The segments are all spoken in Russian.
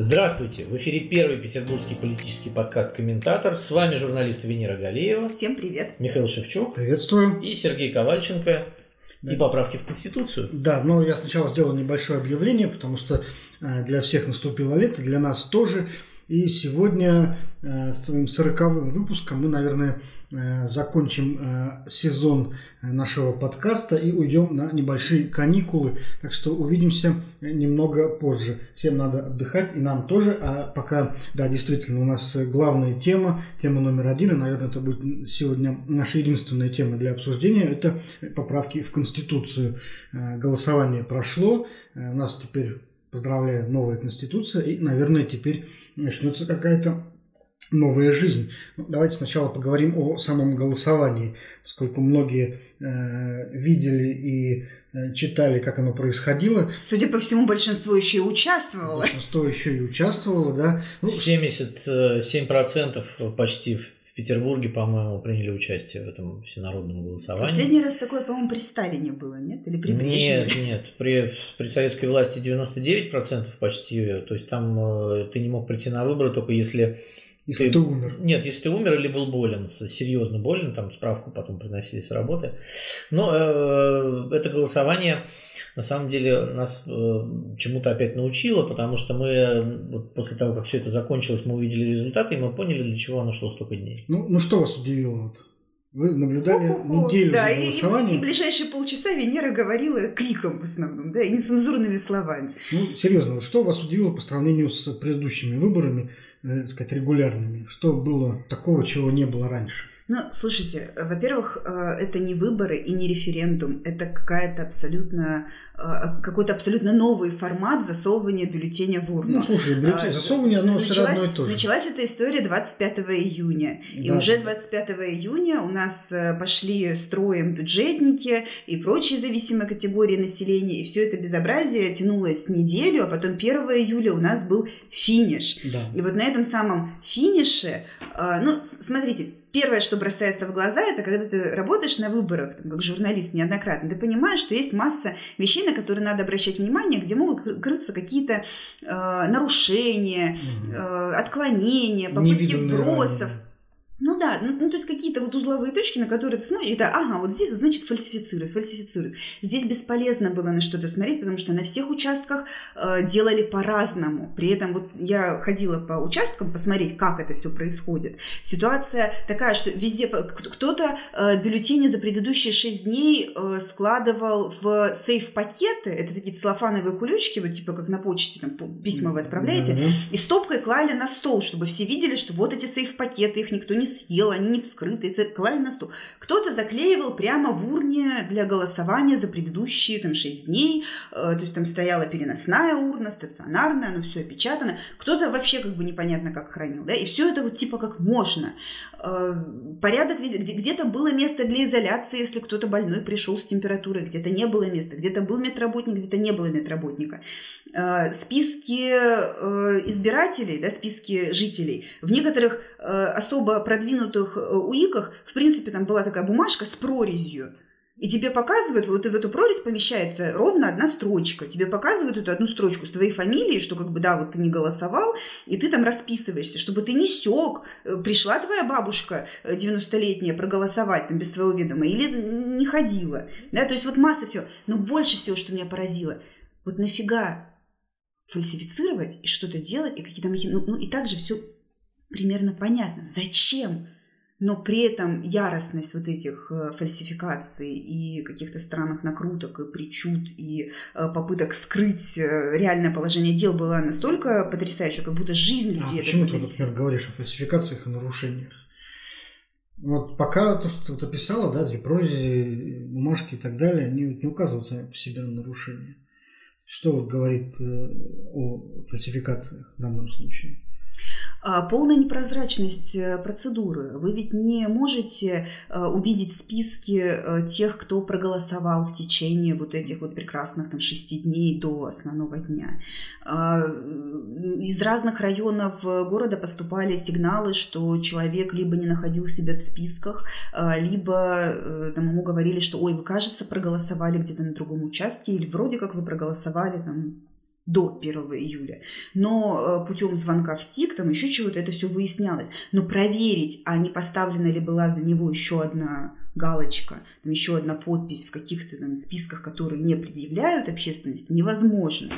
Здравствуйте! В эфире первый петербургский политический подкаст «Комментатор». С вами журналист Венера Галеева. Всем привет. Михаил Шевчук. Приветствую. И Сергей Ковальченко. Да. И поправки в Конституцию. Да, но я сначала сделал небольшое объявление, потому что э, для всех наступило лето, для нас тоже. И сегодня э, своим сороковым выпуском мы, наверное, э, закончим э, сезон нашего подкаста и уйдем на небольшие каникулы. Так что увидимся немного позже. Всем надо отдыхать, и нам тоже. А пока, да, действительно, у нас главная тема, тема номер один, и, наверное, это будет сегодня наша единственная тема для обсуждения, это поправки в Конституцию. Голосование прошло, у нас теперь Поздравляю, новая конституция, и, наверное, теперь начнется какая-то новая жизнь. Ну, давайте сначала поговорим о самом голосовании, поскольку многие э, видели и э, читали, как оно происходило. Судя по всему, большинство еще и участвовало. Большинство еще и участвовало, да. Ну, 77% почти в Петербурге, по-моему, приняли участие в этом всенародном голосовании. Последний раз такое, по-моему, при Сталине было, нет? Или при Брежневе? Нет, нет. При, при советской власти 99% почти. То есть там э, ты не мог прийти на выборы только если... Если ты, ты умер. Нет, если ты умер или был болен, серьезно болен, там справку потом приносили с работы. Но э, это голосование на самом деле нас э, чему-то опять научило, потому что мы вот после того, как все это закончилось, мы увидели результаты, и мы поняли, для чего оно шло столько дней. Ну, ну что вас удивило? Вот? Вы наблюдали О-о-о, неделю да, за голосованием. И, и ближайшие полчаса Венера говорила криком в основном, да, и нецензурными словами. Ну, серьезно, вот что вас удивило по сравнению с предыдущими выборами, э, так сказать, регулярными? Что было такого, чего не было раньше? Ну, слушайте, во-первых, э, это не выборы и не референдум, это какая-то абсолютно какой-то абсолютно новый формат засовывания бюллетеня в урну. Ну, слушай, бюллетень, засовывание, оно началась, все равно и то же. Началась эта история 25 июня. И Да. уже 25 июня у нас э, пошли строем бюджетники и прочие зависимые категории населения. И все это безобразие тянулось неделю, а потом 1 июля у нас был финиш. Да. И вот на этом самом финише, э, ну, смотрите, первое, что бросается в глаза, это когда ты работаешь на выборах, там, как журналист неоднократно, ты понимаешь, что есть масса вещей, на которые надо обращать внимание, где могут кры- крыться какие-то э, нарушения, Мгм. э, отклонения, попытки вбросов. ранее. Ну да, ну, ну, то есть какие-то вот узловые точки, на которые ты смотришь, да, ага, вот здесь вот значит фальсифицируют, фальсифицируют. Здесь бесполезно было на что-то смотреть, потому что на всех участках э, делали по-разному. При этом вот я ходила по участкам посмотреть, как это все происходит. Ситуация такая, что везде кто-то э, бюллетени за предыдущие шесть дней э, складывал в сейф-пакеты, это такие целлофановые кулечки, вот типа как на почте, там письма вы отправляете, Да-да. и стопкой клали на стол, чтобы все видели, что вот эти сейф-пакеты, их никто не съел, они не вскрыты, и ц- клали на стол. Кто-то заклеивал прямо в урне для голосования за предыдущие там 6 дней, э, то есть там стояла переносная урна, стационарная, оно все опечатано. Кто-то вообще как бы непонятно как хранил, да, и все это вот типа как можно. Э, порядок везде, где- где-то было место для изоляции, если кто-то больной пришел с температурой, где-то не было места, где-то был медработник, где-то не было медработника. Э, списки избирателей, да, списки жителей, в некоторых особо продвинутых э, УИКах, в принципе, там была такая бумажка с прорезью, и тебе показывают, вот в эту прорезь помещается ровно одна строчка. Тебе показывают эту одну строчку с твоей фамилией, что как бы да, вот ты не голосовал, и ты там расписываешься, чтобы ты не сёк. Э, Пришла твоя бабушка э, 90-летняя проголосовать там без твоего ведома или не ходила. Да, то есть вот масса всего. Но больше всего, что меня поразило, вот нафига фальсифицировать и что-то делать, и какие-то махи... Ну, ну и также все примерно понятно. Зачем? Но при этом яростность вот этих э, фальсификаций и каких-то странных накруток и причуд и э, попыток скрыть э, реальное положение дел была настолько потрясающая, как будто жизнь А людей от почему ты, например, говоришь о фальсификациях и нарушениях? Вот пока то, что ты вот описала, да, эти прорези, бумажки и так далее, они не указывают сами по себе на нарушения. Что вот говорит о фальсификациях в данном случае? А, Полная непрозрачность э, процедуры. Вы ведь не можете э, увидеть списки э, тех, кто проголосовал в течение вот этих вот прекрасных там шести дней до основного дня. А, Из разных районов города поступали сигналы, что человек либо не находил себя в списках, а, либо там, ему говорили, что ой, вы, кажется, проголосовали где-то на другом участке, или вроде как вы проголосовали там до 1 июля. Но э, путем звонка в ТИК, там еще чего-то, это все выяснялось. Но проверить, а не поставлена ли была за него еще одна галочка, там еще одна подпись в каких-то там списках, которые не предъявляют общественность, невозможно.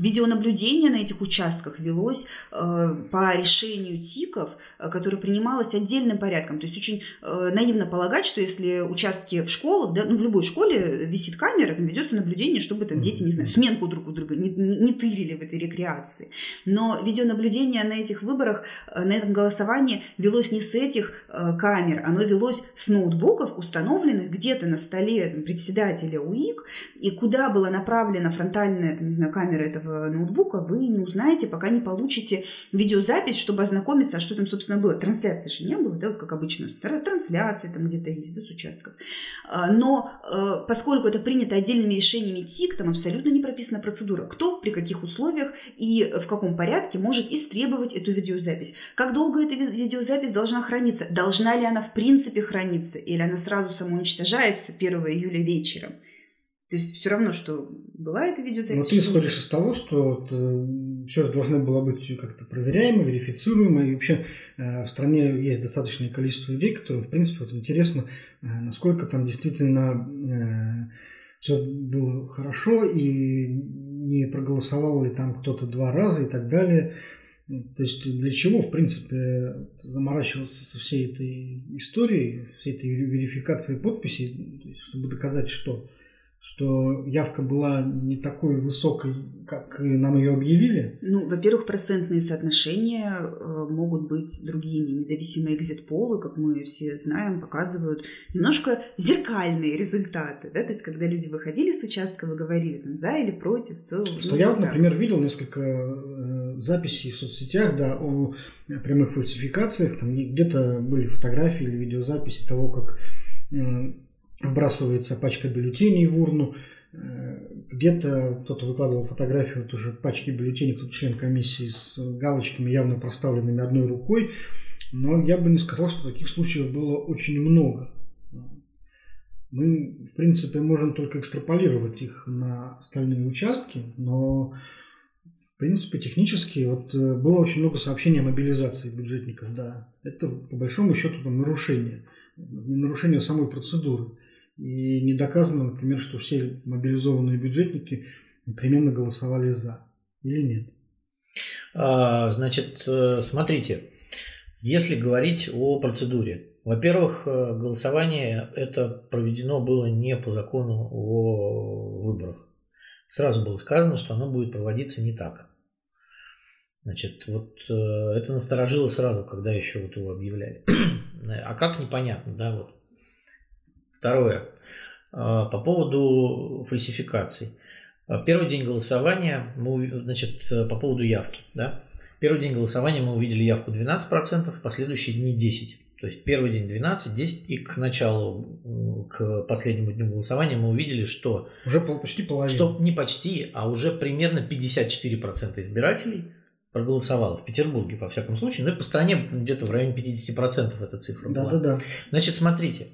Видеонаблюдение на этих участках велось э, по решению ТИКов, э, которое принималось отдельным порядком. То есть очень э, наивно полагать, что если участки в школах, да, ну в любой школе висит камера, там ведется наблюдение, чтобы там дети, не знаю, сменку друг у друга не, не, не тырили в этой рекреации. Но видеонаблюдение на этих выборах, на этом голосовании велось не с этих камер, оно велось с ноутбуков, установленных где-то на столе там, председателя УИК, и куда была направлена фронтальная, там, не знаю, камера этого ноутбука вы не узнаете, пока не получите видеозапись, чтобы ознакомиться, а что там, собственно, было. Трансляции же не было, да, вот как обычно. Трансляции там где-то есть, да, с участков. А, но э, поскольку это принято отдельными решениями ТИК, там абсолютно не прописана процедура, кто, при каких условиях и в каком порядке может истребовать эту видеозапись. Как долго эта видеозапись должна храниться? Должна ли она в принципе храниться? Или она сразу самоуничтожается 1 июля вечером? То есть все равно, что была эта видеозапись. Но ты исходишь из того, что вот, э, все должно было быть как-то проверяемо, верифицируемо. И вообще э, в стране есть достаточное количество людей, которым, в принципе, вот интересно, э, насколько там действительно все было хорошо и не проголосовал ли там кто-то два раза и так далее. То есть для чего, в принципе, заморачиваться со всей этой историей, всей этой верификацией подписей, чтобы доказать, что что явка была не такой высокой, как нам ее объявили? Ну, во-первых, процентные соотношения э, могут быть другими. Независимые экзит-полы, как мы все знаем, показывают немножко зеркальные результаты. Да? То есть, когда люди выходили с участка, вы говорили там за или против, то... Что ну, я, вот, например, видел несколько э, записей в соцсетях да, о прямых фальсификациях. Там где-то были фотографии или видеозаписи того, как вбрасывается пачка бюллетеней в урну, э, где-то кто-то выкладывал фотографию тоже пачки бюллетеней, кто-то член комиссии с галочками, явно проставленными одной рукой. Но я бы не сказал, что таких случаев было очень много. Мы, в принципе, можем только экстраполировать их на остальные участки, но, в принципе, технически вот э, было очень много сообщений о мобилизации бюджетников, да. Это, по большому счету, там, нарушение. Нарушение самой процедуры. И не доказано, например, что все мобилизованные бюджетники непременно голосовали за или нет. А, значит, э, смотрите, если говорить о процедуре, во-первых, э, голосование это проведено было не по закону о выборах. Сразу было сказано, что оно будет проводиться не так. Значит, вот э, это насторожило сразу, когда еще вот его объявляли. а как непонятно, да, вот Второе. А, по поводу фальсификаций. А, первый день голосования, мы, значит, по поводу явки. Да? Первый день голосования мы увидели явку 12%, последующие дни 10%. То есть первый день 12, 10 и к началу, к последнему дню голосования мы увидели, что... Уже почти половина. Что не почти, а уже примерно 54% избирателей проголосовало в Петербурге, во всяком случае. Ну и по стране где-то в районе 50% эта цифра да, была. Да, да, да. Значит, смотрите.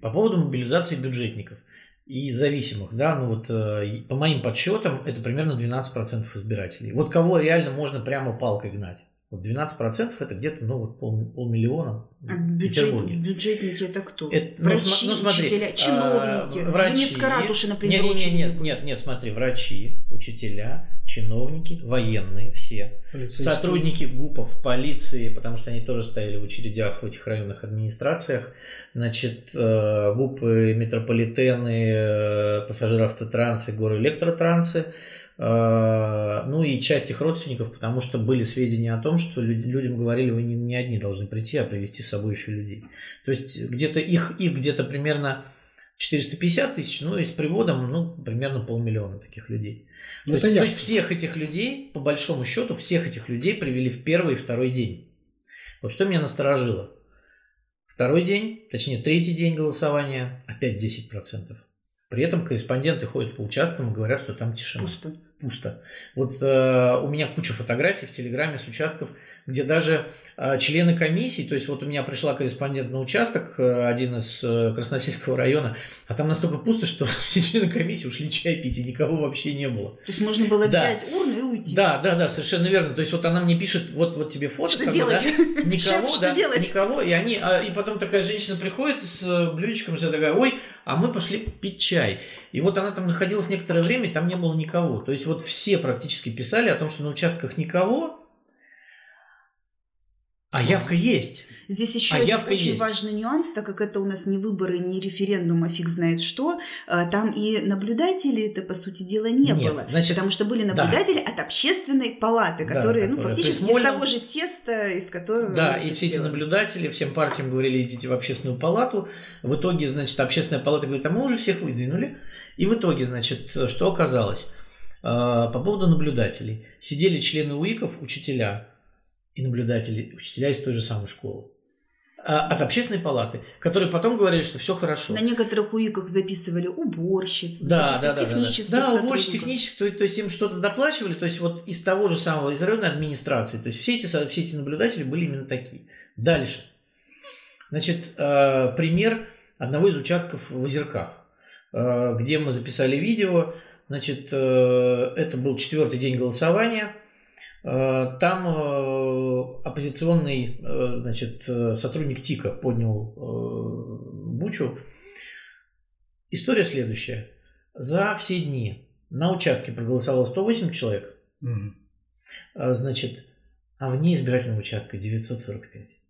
По поводу мобилизации бюджетников и зависимых, да, ну вот э, по моим подсчетам это примерно 12% избирателей. Вот кого реально можно прямо палкой гнать? Вот 12% это где-то ну, вот пол, полмиллиона а бюджет, Бюджетники это кто? Это, врачи, ну, ну, смотри, учителя, а, чиновники. А, врачи. Ратуши, например, нет, нет, нет, нет, нет, смотри, врачи, учителя, чиновники, военные все, сотрудники ГУПов, полиции, потому что они тоже стояли в очередях в этих районных администрациях, значит, э, ГУПы, метрополитены, э, пассажироавтотрансы, горы электротрансы, ну и часть их родственников, потому что были сведения о том, что людям говорили, вы не, не одни должны прийти, а привести с собой еще людей. То есть где-то их, их где-то примерно 450 тысяч, ну и с приводом, ну, примерно полмиллиона таких людей. Ну, то, есть, то есть всех этих людей, по большому счету, всех этих людей привели в первый и второй день. Вот что меня насторожило. Второй день, точнее третий день голосования, опять 10%. При этом корреспонденты ходят по участкам и говорят, что там тишина. Пусто. Пусто. Вот э, у меня куча фотографий в Телеграме с участков, где даже э, члены комиссии, то есть вот у меня пришла корреспондент на участок, э, один из э, Красносельского района, а там настолько пусто, что все члены комиссии ушли чай пить, и никого вообще не было. То есть можно было да. взять урну и уйти. Да, да, да, совершенно верно. То есть вот она мне пишет, вот, вот тебе фото. Что делать? Да, никого, Шеф, да, что делать? никого, и они, а, и потом такая женщина приходит с э, блюдечком, вся такая, ой, а мы пошли пить чай. И вот она там находилась некоторое время, и там не было никого. То есть вот все практически писали о том, что на участках никого, а явка есть. Здесь еще А один очень есть. важный нюанс, так как это у нас не выборы, не референдум, а фиг знает что. э, Там и наблюдателей это по сути дела не Нет, было, значит, потому что были да. наблюдатели от общественной палаты, Да, которые, ну, которая- то фактически есть из того же теста, из которого Да, и все эти наблюдатели всем партиям говорили, идите в общественную палату. В итоге, значит, общественная палата говорит, а мы уже всех выдвинули. И в итоге, значит, что оказалось? А, По поводу наблюдателей. Сидели члены УИКов, учителя и наблюдатели, учителя из той же самой школы. А, От общественной палаты, которые потом говорили, что все хорошо. На некоторых УИКах записывали уборщиц, Да, да, да, да, да. технических Да, уборщик сотрудников. технических, то, то есть им что-то доплачивали, то есть вот из того же самого, из районной администрации. То есть все эти, все эти наблюдатели были именно такие. Дальше. Значит, э, пример одного из участков в Озерках, э, где мы записали видео. Значит, э, это был четвертый день голосования. Э, Там э, оппозиционный э, значит, сотрудник ТИКа поднял бучу. История следующая. За все дни на участке проголосовало 108 человек, а, значит, а вне избирательного участка 945.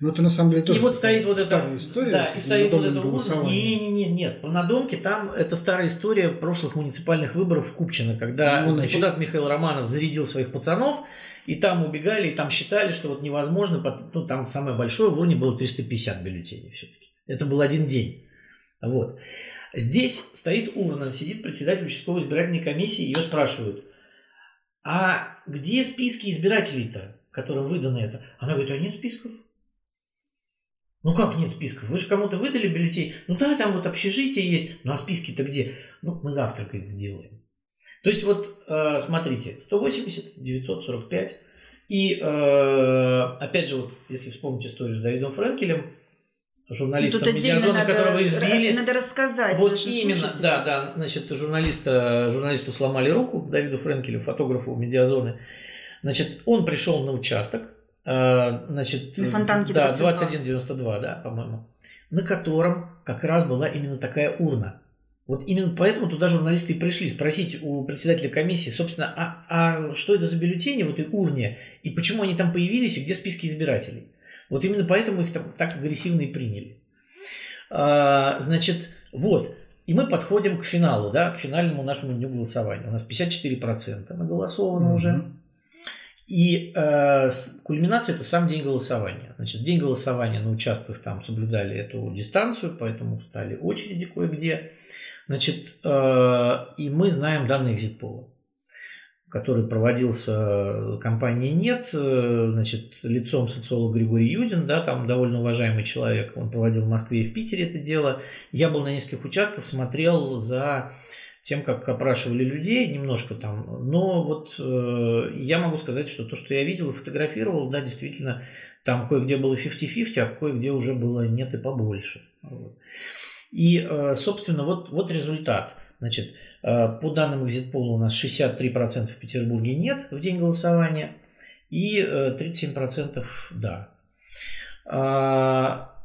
Ну, это на самом деле тоже и вот стоит вот эта, история. да, и стоит вот это голосованием. Не, не, не, нет. По надомке там это старая история прошлых муниципальных выборов в Купчино, когда Ну, депутат Михаил Романов зарядил своих пацанов, и там убегали, и там считали, что вот невозможно, ну там самое большое в урне было 350 бюллетеней все-таки. Это был один день. Вот. Здесь стоит урна, сидит председатель участковой избирательной комиссии, ее спрашивают, а где списки избирателей-то, которым выдано это? Она говорит, а нет списков. Ну как нет списков? Вы же кому-то выдали бюллетень? Ну да, там вот общежитие есть. Ну а списки-то где? Ну, мы завтра, говорит, сделаем. То есть вот, э, смотрите, 180, 945. И э, опять же, вот, если вспомнить историю с Давидом Френкелем, журналистом надо, которого избили. Надо рассказать. Вот именно, слушателям. да, да, значит, журналиста, журналисту сломали руку, Давиду Френкелю, фотографу медиазоны. Значит, он пришел на участок, значит, На Фонтанке да, 22. 2192, да, по-моему, на котором как раз была именно такая урна. Вот именно поэтому туда журналисты и пришли спросить у председателя комиссии, собственно, а, а что это за бюллетени в этой урне, и почему они там появились, и где списки избирателей. Вот именно поэтому их там так агрессивно и приняли. А, значит, вот. И мы подходим к финалу, да, к финальному нашему дню голосования. У нас 54% наголосовано Мгм. уже. И э, кульминация это сам день голосования. Значит, день голосования на участках там соблюдали эту дистанцию, поэтому встали очереди кое-где. Значит, э, и мы знаем данные экзитпола, который проводился э, компанией «Нет», э, значит, лицом социолог Григорий Юдин, да, там довольно уважаемый человек, он проводил в Москве и в Питере это дело. Я был на нескольких участках, смотрел за тем, как опрашивали людей немножко там. Но вот э, я могу сказать, что то, что я видел и фотографировал, да, действительно, там кое-где было 50-50, а кое-где уже было нет и побольше. Вот. И, э, собственно, вот, вот результат. Значит, э, по данным экзитпола у нас 63% в Петербурге нет в день голосования и э, 37% да.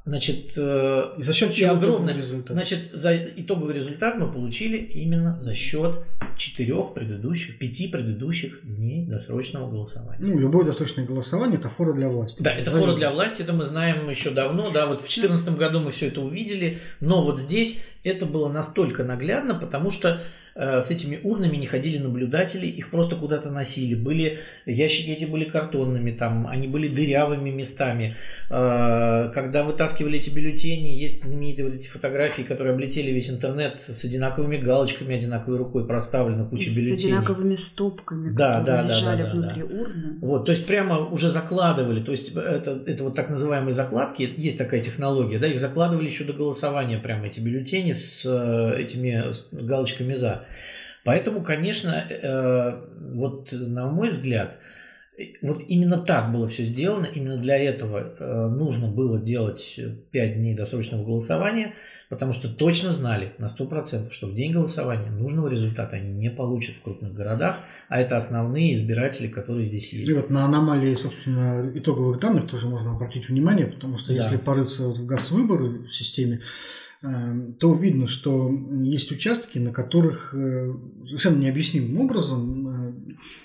Значит, э, И за счет и чего огромное. такой результат? Значит, за итоговый результат мы получили именно за счет четырех предыдущих, пяти предыдущих дней досрочного голосования. Ну, любое досрочное голосование – это фора для власти. Да, это фора для власти, это мы знаем еще давно, да, вот в 2014 году мы все это увидели, но вот здесь это было настолько наглядно, потому что с этими урнами не ходили наблюдатели, их просто куда-то носили. Были ящики эти были картонными, там они были дырявыми местами. Э, когда вытаскивали эти бюллетени, есть знаменитые вот эти фотографии, которые облетели весь интернет с одинаковыми галочками, одинаковой рукой проставлена И куча с бюллетеней. одинаковыми стопками, Да, которые да, да, лежали да, да, внутри урны. Вот, то есть прямо уже закладывали, то есть это, это вот так называемые закладки, есть такая технология, да, их закладывали еще до голосования прямо эти бюллетени с э, этими с галочками за. Поэтому, конечно, э, вот на мой взгляд, вот именно так было все сделано, именно для этого э, нужно было делать 5 дней досрочного голосования, потому что точно знали на 100%, что в день голосования нужного результата они не получат в крупных городах, а это основные избиратели, которые здесь есть. И вот на аномалии, собственно, итоговых данных тоже можно обратить внимание, потому что да. если порыться вот в газ-выборы в системе, то видно, что есть участки, на которых э, совершенно необъяснимым образом э,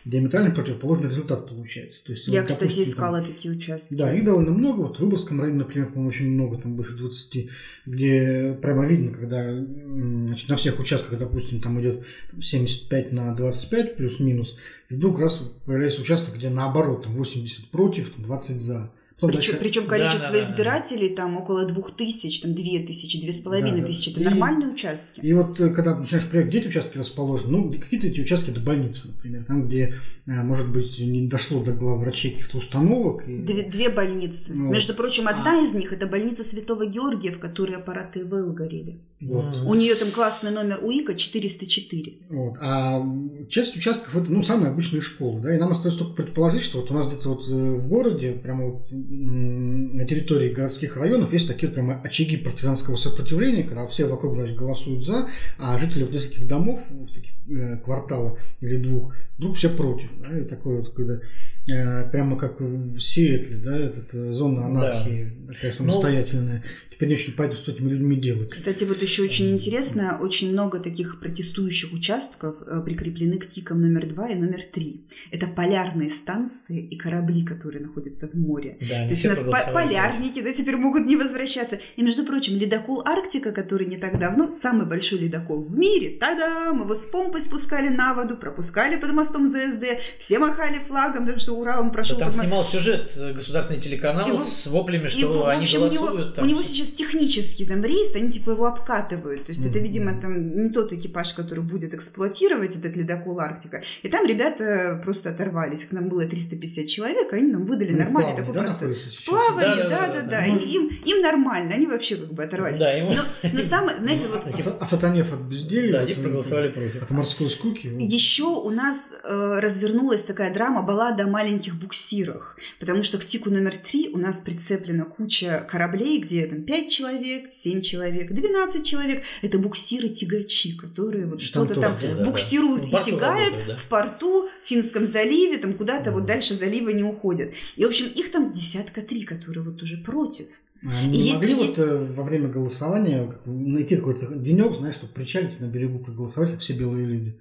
диаметрально противоположный результат получается. То есть, Я, вот, кстати, допустим, искала там, такие участки. Да, их довольно много. Вот в Выборгском районе, например, по-моему, очень много, там больше 20, где прямо видно, когда значит, на всех участках, допустим, там идет 75 на 25 плюс-минус, и вдруг раз появляется участок, где наоборот, там 80 против, 20 за. Причем, причем количество да, да, избирателей да. там около двух тысяч, там две тысячи, две с половиной да, тысячи. Это и, нормальные участки. И вот э, когда начинаешь проверять, где эти участки расположены, ну, какие-то эти участки это больницы, например, там, где, э, может быть, не дошло до главврачей каких-то установок. И... Две, две больницы. Вот. Между прочим, одна а... из них это больница Святого Георгия, в которой аппараты ИВЛ горели. Вот. У нее там классный номер УИКа 404. Вот. А часть участков это ну, самые обычные школы. Да? И нам остается только предположить, что вот у нас где-то вот э, в городе, прямо вот на территории городских районов есть такие вот прямо очаги партизанского сопротивления, когда все вокруг значит, голосуют за, а жители вот нескольких домов, таких э, квартала или двух, вдруг все против. Да? И такое вот, когда э, прямо как в Сиэтле, да, это зона анархии, да. такая ну, самостоятельная. Ну, теперь не очень понятно, что с этими людьми делать. Кстати, вот еще очень интересно, очень много таких протестующих участков э, прикреплены к ТИКам номер два и номер три. Это полярные станции и корабли, которые находятся в море. Да, То есть у нас по полярники да, теперь могут не возвращаться. И, между прочим, ледокол Арктика, который не так давно, самый большой ледокол в мире, та-дам, его с помпой спускали на воду, пропускали под мостом ЗСД, все махали флагом, потому что ура, он прошел. Да, там снимал сюжет э, государственный телеканал его, с воплями, что его, они общем, голосуют. Него, там, у него сейчас технический там рейс, они типа его обкатывают. То есть mm-hmm. это, видимо, там не тот экипаж, который будет эксплуатировать этот ледокол Арктика. И там ребята просто оторвались. К нам было 350 человек, а они нам выдали ну, нормальный такой да, процесс. В плавании, да, да, да. да, да. И им, им нормально, они вообще как бы оторвались. Да, ему... но, но самое, знаете, вот... А, сатанев от безделья. Да, они проголосовали против. От морской скуки. Еще у нас э, развернулась такая драма, баллада о маленьких буксирах. Потому что к тику номер три у нас прицеплена куча кораблей, где там 5 человек, 7 человек, 12 человек. Это буксиры-тягачи, которые вот что-то там, там да, буксируют да. и тягают работают, да. в порту, в Финском заливе, там куда-то mm. вот дальше залива не уходят. И, в общем, их там десятка три, которые вот уже против. Они не могли есть... вот э, во время голосования найти какой-то денек, знаешь, чтобы причалить на берегу проголосовать, как все белые люди.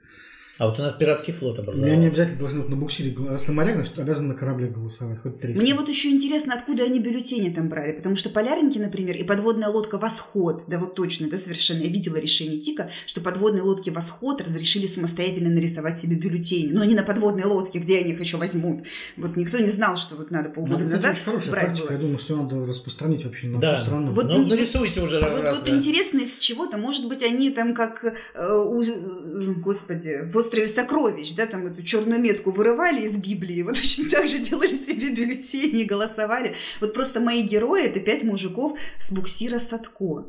А вот у нас пиратский флот образовался. И они обязательно должны вот на буксире, раз на моряк, значит, обязаны на корабле голосовать, хоть три. Мне вот еще интересно, откуда они бюллетени там брали, потому что полярники, например, и подводная лодка «Восход», да вот точно, да, совершенно, я видела решение ТИКа, что подводные лодки «Восход» разрешили самостоятельно нарисовать себе бюллетени, но они на подводной лодке, где они их еще возьмут. Вот никто не знал, что вот надо полгода ну, назад очень хорошая брать практика, было. я думаю, что надо распространить вообще на да. всю страну. Вот, ну, нарисуйте уже вот, раз, Вот да. интересно, из чего-то, может быть, они там как, э, у, господи, в острове Сокровищ да, там эту черную метку вырывали из Библии, вот точно так же делали себе бюллетени голосовали. Вот просто мои герои – это пять мужиков с буксира Садко.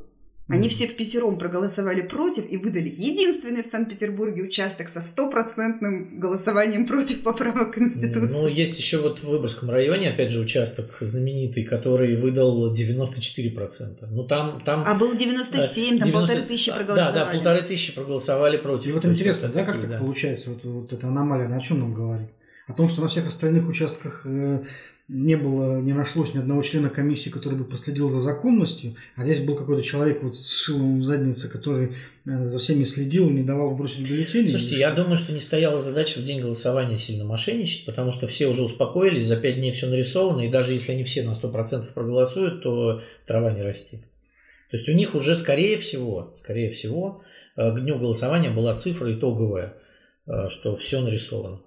Они все в пятером проголосовали против и выдали единственный в Санкт-Петербурге участок со стопроцентным голосованием против поправок Конституции. Ну, есть еще вот в Выборгском районе, опять же, участок знаменитый, который выдал 94%. Ну, там, там... А был 97, там 90... полторы тысячи проголосовали. Да, да, полторы тысячи проголосовали против. И вот интересно, да, как так да. получается, вот, вот эта аномалия, на чем нам говорит? О том, что на всех остальных участках э, не было, не нашлось ни одного члена комиссии, который бы проследил за законностью, а здесь был какой-то человек вот с шилом в заднице, который э, за всеми следил, не давал бросить бюллетени. Слушайте, я думаю, что не стояла задача в день голосования сильно мошенничать, потому что все уже успокоились, за пять дней все нарисовано, и даже если они все на 100% проголосуют, то трава не растет. То есть у них уже, скорее всего, скорее всего, э, к дню голосования была цифра итоговая, э, что все нарисовано.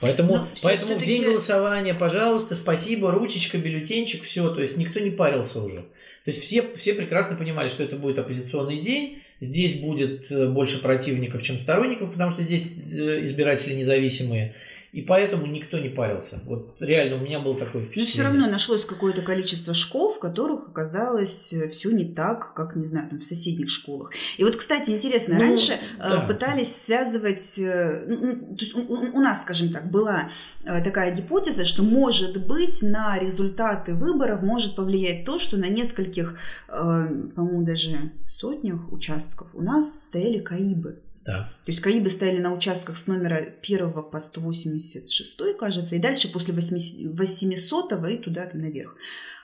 Поэтому, Но поэтому в день голосования, пожалуйста, спасибо, ручечка, бюллетенчик, все. То есть никто не парился уже. То есть все, все прекрасно понимали, что это будет оппозиционный день. Здесь будет э, больше противников, чем сторонников, потому что здесь э, избиратели независимые. И поэтому никто не парился. Вот реально у меня было такое впечатление. Но все равно нашлось какое-то количество школ, в которых оказалось э, все не так, как, не знаю, там в соседних школах. И вот, кстати, интересно, Ну, раньше э, да. пытались связывать, э, ну, ну, то есть у, у- нас, скажем так, была такая гипотеза, что, может быть, на результаты выборов может повлиять то, что на нескольких, по-моему, даже сотнях участков у нас стояли КАИБы. Да. То есть КАИБы стояли на участках с номера 1 по 186, кажется, и дальше после 800 и туда наверх.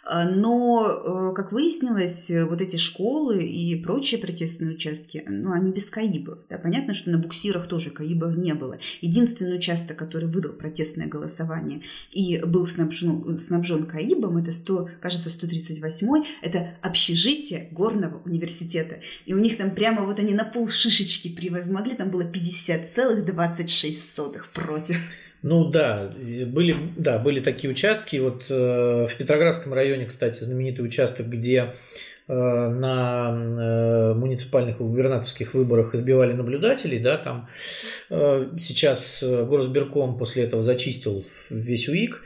А, Но, э, как выяснилось, э, вот эти школы и прочие протестные участки, ну, они без КАИБов. Да? Понятно, что на буксирах тоже КАИБов не было. Единственный участок, который выдал протестное голосование и был снабжен, снабжен КАИБом, это 100, кажется, 138 это общежитие Горного университета. И у них там прямо вот они на пол шишечки превозмогли, там было 50,26 против. Ну да, были, да, были такие участки. Вот э, в Петроградском районе, кстати, знаменитый участок, где э, на э, муниципальных и губернаторских выборах избивали наблюдателей, да, там э, сейчас э, Горосберком после этого зачистил весь УИК,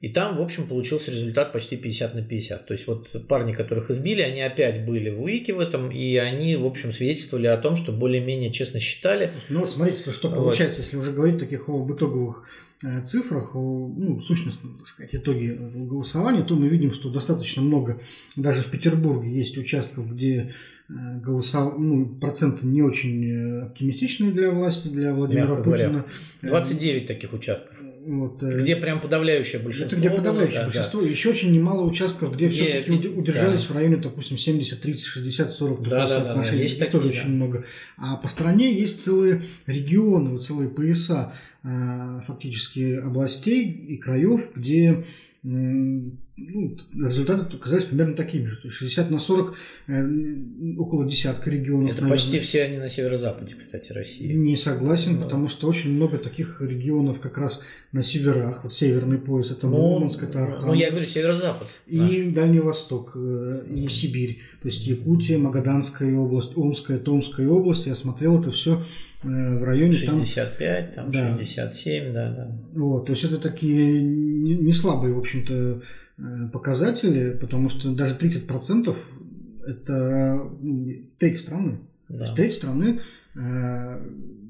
и там, в общем, получился результат почти 50 на 50. То есть вот парни, которых избили, они опять были в УИКе в этом, и они, в общем, свидетельствовали о том, что более-менее честно считали. Ну вот смотрите, что Вот. получается, если уже говорить таких об итоговых э, цифрах, о, ну, сущностном, так сказать, итоге голосования, то мы видим, что достаточно много, даже в Петербурге есть участков, где э, голосов... ну, проценты не очень э, оптимистичные для власти, для Владимира Мягко говоря. Путина. Э, 29 таких участков. Вот, э, Где прям подавляющее большинство. это где было, подавляющее да, да. большинство. Еще очень немало участков, где, Где все-таки пи- удержались да. в районе, допустим, 70, 30, 60, 40 Да, да, да, да, соотношений. есть такие, тоже да. очень много. А по стране есть целые регионы, целые пояса э, фактически областей и краев, где ну, результаты оказались примерно такими же. То есть 60 на 40, э, около десятка регионов. Это наверное. почти все они на северо-западе, кстати, России. Не согласен, Ну. потому что очень много таких регионов как раз на северах. Вот северный пояс, это Ну, Мурманск, это Архан. ну, я говорю, северо-запад. наш. И Дальний Восток, э, и Сибирь, то есть Якутия, Магаданская область, Омская, Томская область. Я смотрел это все в районе там. 65, там, Да. 67, да, да. Вот, то есть это такие не слабые, в общем-то, э, показатели, потому что даже 30% это ну, треть страны. То да. есть треть страны, э,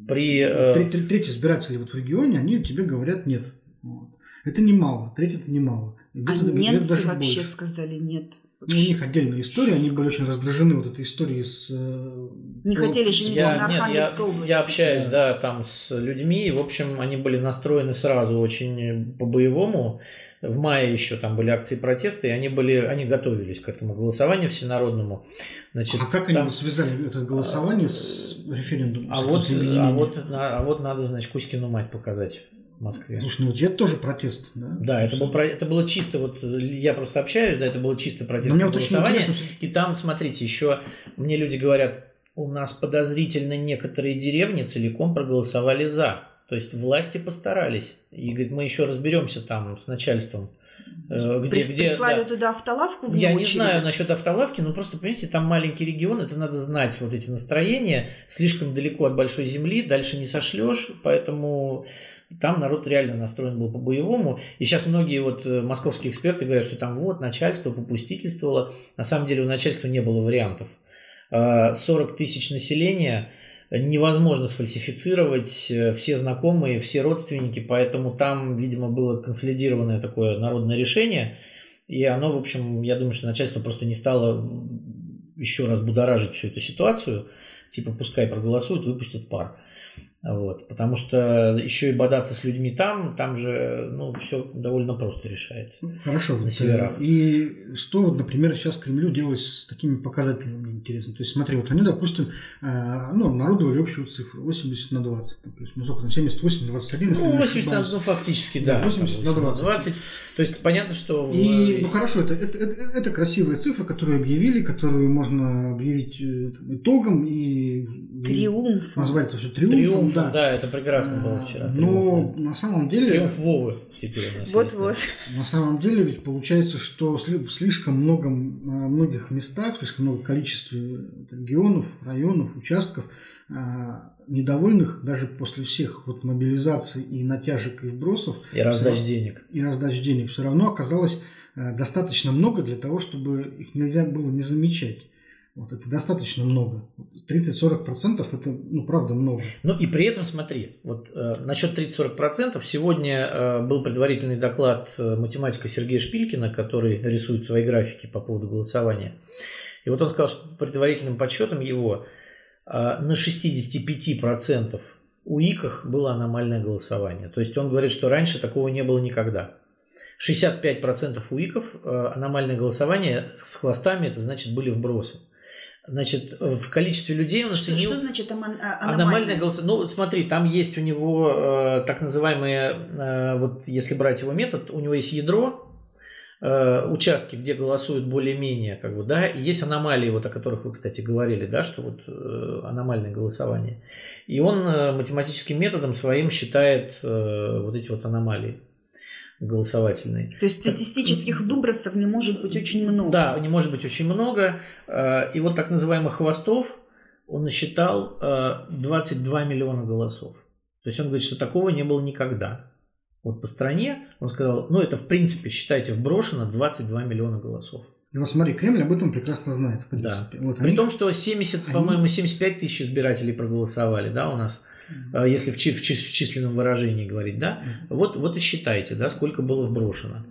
При, э, треть, треть- треть избирателей вот в регионе, они тебе говорят нет. Вот. Это немало, треть это немало. А немцы даже вообще больше. сказали нет. Ну, у них отдельная история, они были очень раздражены вот этой историей с... э, Не пол- хотели жениться я, на нет, я, Архангельской области. я общаюсь, Да. да, там с людьми, и, в общем, они были настроены сразу очень по-боевому. В мае еще там были акции протеста, и они были, они готовились к этому голосованию всенародному. Значит, А как они там- вот связали это голосование с референдумом? А с вот, а вот, а вот надо, значит, Кузькину мать показать в Москве. Слушай, ну вот это тоже протест, да? Да, это, был, про- это было чисто, вот я просто общаюсь, да, это было чисто Но протестное вот голосование. И там, смотрите, еще мне люди говорят, у нас подозрительно некоторые деревни целиком проголосовали за. То есть власти постарались. И говорит, мы еще разберемся там с начальством. Э, Где, где, Прислали да. туда автолавку вне Я не очереди. знаю насчет автолавки, но просто, понимаете, там маленький регион, это надо знать, вот эти настроения, слишком далеко от большой земли, дальше не сошлешь, поэтому там народ реально настроен был по-боевому. И сейчас многие вот э, московские эксперты говорят, что там вот начальство попустительствовало. На самом деле у начальства не было вариантов. Э, 40 тысяч населения, невозможно сфальсифицировать, э, все знакомые, все родственники, поэтому там, видимо, было консолидированное такое народное решение, и оно, в общем, я думаю, что начальство просто не стало еще раз будоражить всю эту ситуацию, типа пускай проголосуют, выпустят пар. Вот, потому что еще и бодаться с людьми там, там же, ну, все довольно просто решается. Ну, Хорошо. На вот, северах. э, И что, вот, например, сейчас Кремлю делать с такими показателями, мне интересно. То есть, смотри, вот они, допустим, э, ну, народовали общую цифру 80 на 20. там, То есть, ну, сколько там, 78 на 21. если Ну, не 80 на, ну, фактически, Да, да. 80 там, на 20. То есть понятно, что... в- И, ну хорошо, это, это, это, это красивая цифра, которую объявили, которую можно объявить э, там, итогом и Триумф. назвать это все триумфом. Триумф, да. да. это прекрасно было вчера. Триумф, Но да. на самом деле, Триумф Вовы теперь у нас Вот-вот. есть, на самом деле ведь получается, что в слишком многом, а, многих местах, в слишком много количестве регионов, районов, участков а, недовольных даже после всех вот мобилизаций и натяжек и вбросов. И раздач денег. И раздач денег. Все равно оказалось а, достаточно много для того, чтобы их нельзя было не замечать. Вот это достаточно много. 30-40% это, ну, правда, много. Ну и при этом смотри, вот э, насчет 30-40%, сегодня э, был предварительный доклад э, математика Сергея Шпилькина, который рисует свои графики по поводу голосования. И вот он сказал, что предварительным подсчетам его э, на 65% у ИКах было аномальное голосование. То есть он говорит, что раньше такого не было никогда. 65% у ИКов э, аномальное голосование с хвостами, это значит были вбросы. Значит, в количестве людей он Что, оценил... что значит ама- а- Аномальное аномальное? голосование. Ну, смотри, там есть у него э, так называемые, э, вот если брать его метод, у него есть ядро, э, участки, где голосуют более-менее, как бы, да, и есть аномалии, вот о которых вы, кстати, говорили, да, что вот э, аномальное голосование. И он э, математическим методом своим считает э, вот эти вот аномалии голосовательные. То есть статистических выбросов не может быть очень много. Да, не может быть очень много. Э, И вот так называемых хвостов он насчитал э, 22 миллиона голосов. То есть он говорит, что такого не было никогда. Вот по стране он сказал, ну это в принципе, считайте, вброшено 22 миллиона голосов. И вот смотри, Кремль об этом прекрасно знает, в Да. принципе. Вот При они- том, что 70, они- по-моему, 75 тысяч избирателей проголосовали, да, у нас, э, если в, чи- в чи- в численном выражении говорить, да. Вот, вот и считайте, да, сколько было вброшено.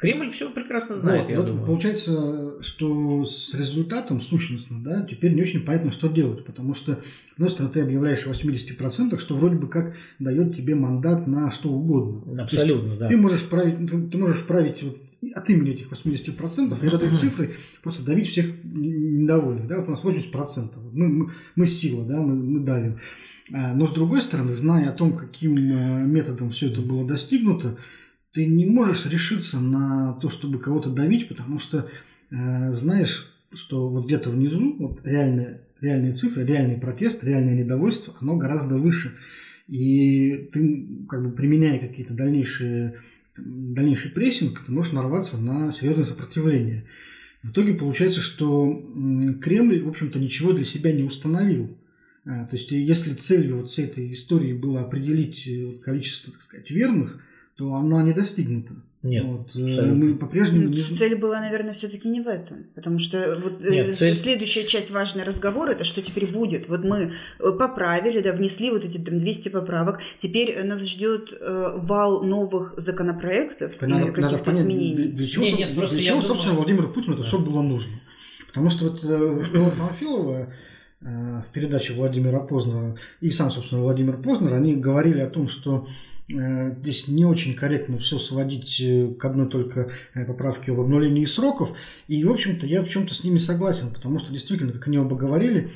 Кремль все прекрасно знает, Вот, я вот думаю. Получается, что с результатом сущностно, да, теперь не очень понятно, что делать, потому что, с одной стороны, ты объявляешь о 80%, что вроде бы как дает тебе мандат на что угодно. Абсолютно, да. Ты можешь править, ты, ты можешь править вот от имени этих 80% и от этой цифры просто давить всех недовольных. Да? Вот у нас 80%. Вот Мы, мы, мы сила, да, мы, мы давим. А, Но с другой стороны, зная о том, каким э, методом все это было достигнуто, ты не можешь решиться на то, чтобы кого-то давить, потому что э, знаешь, что вот где-то внизу вот реальные, реальные цифры, реальный протест, реальное недовольство, оно гораздо выше. И ты, как бы применяя какие-то дальнейшие дальнейший прессинг, ты можешь нарваться на серьезное сопротивление. В итоге получается, что Кремль, в общем-то, ничего для себя не установил. А, То есть, если целью вот всей этой истории было определить э, количество, так сказать, верных, то она не достигнута. Нет, Вот, э, абсолютно. мы по-прежнему Ну, не... Цель была, наверное, все-таки не в этом. Потому что вот э, Нет, цель- следующая часть важный разговор это что теперь будет. Вот мы э, поправили, да, внесли вот эти там 200 поправок. Теперь нас ждет э, вал новых законопроектов Надо- или каких-то изменений. Для, для чего, Не, соб- нет, просто для я чего, думаю- собственно, Владимиру Путину это Да. все было нужно? Потому что вот э, Элла Памфилова э, в передаче Владимира Познера и сам, собственно, Владимир Познер, они говорили о том, что здесь не очень корректно все сводить э, к одной только э, поправке об обнулении сроков. И, в общем-то, я в чем-то с ними согласен, потому что действительно, как они оба говорили, э,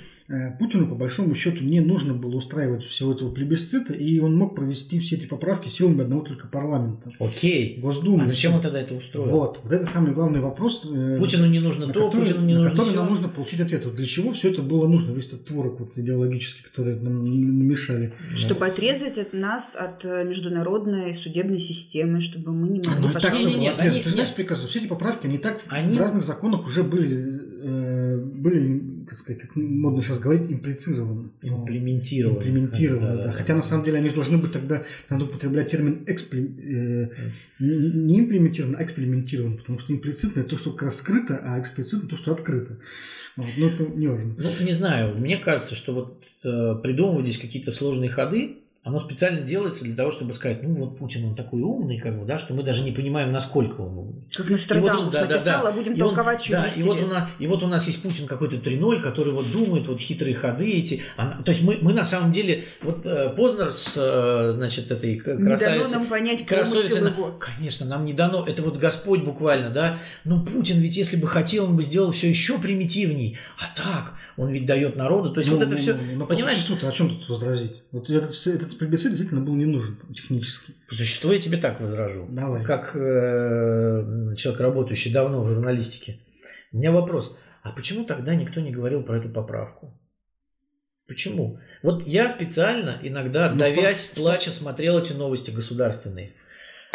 Путину, по большому счету, не нужно было устраивать всего этого плебисцита, и он мог провести все эти поправки силами одного только парламента. Окей. Госдумы. А зачем он тогда это устроил? Вот, вот это самый главный вопрос. э, Путину не нужно то, который, Путину не на нужно который все. нам нужно получить ответ. Вот для чего все это было нужно? Весь этот творог вот идеологический, который нам намешали. Чтобы отрезать от нас от э, международной судебной системы, чтобы мы не А, могли ну и так всё Не-не-не, было. Лен, они- ты знаешь нет. приказ, все эти поправки, они так в- Они- в разных законах уже были, э, были, как сказать, как модно сейчас говорить, имплицированы. Имплементированы. Имплементированы, да, Да-да-да. Хотя на самом деле они должны быть тогда, надо употреблять термин экспле- э, не имплементирован, а экспериментирован, потому что имплицитно это то, что как раз скрыто, а эксплицитно то, что открыто. Вот, но это не важно. Ну, не знаю, мне кажется, что вот э, придумывать здесь какие-то сложные ходы, оно специально делается для того, чтобы сказать, ну вот Путин, он такой умный, как бы, да, что мы даже не понимаем, насколько он умный. Как Нострадамус да, да, написал, да. а будем И толковать еще да, 200 и вот, у нас, и вот у нас есть Путин какой-то 3.0, который вот думает, вот хитрые ходы эти. Она- то есть мы, мы на самом деле, вот э, Познер с, э, значит, этой к- Не дано красавицей, нам понять красавицей, промысел на- его. конечно, нам не дано, это вот Господь буквально, да, но Путин ведь, если бы хотел, он бы сделал все еще примитивней, а так, он ведь дает народу, то есть Ну, вот это ну, все, ну, ну, понимаешь? по существу-то о чем тут возразить? Вот этот, этот плебисцит действительно был не нужен технически. по существу я тебе так возражу. Давай. как э, человек, работающий давно в журналистике. У меня вопрос, а почему тогда никто не говорил про эту поправку? Почему? Вот я специально иногда, Ну, давясь, по- плача, смотрел эти новости государственные.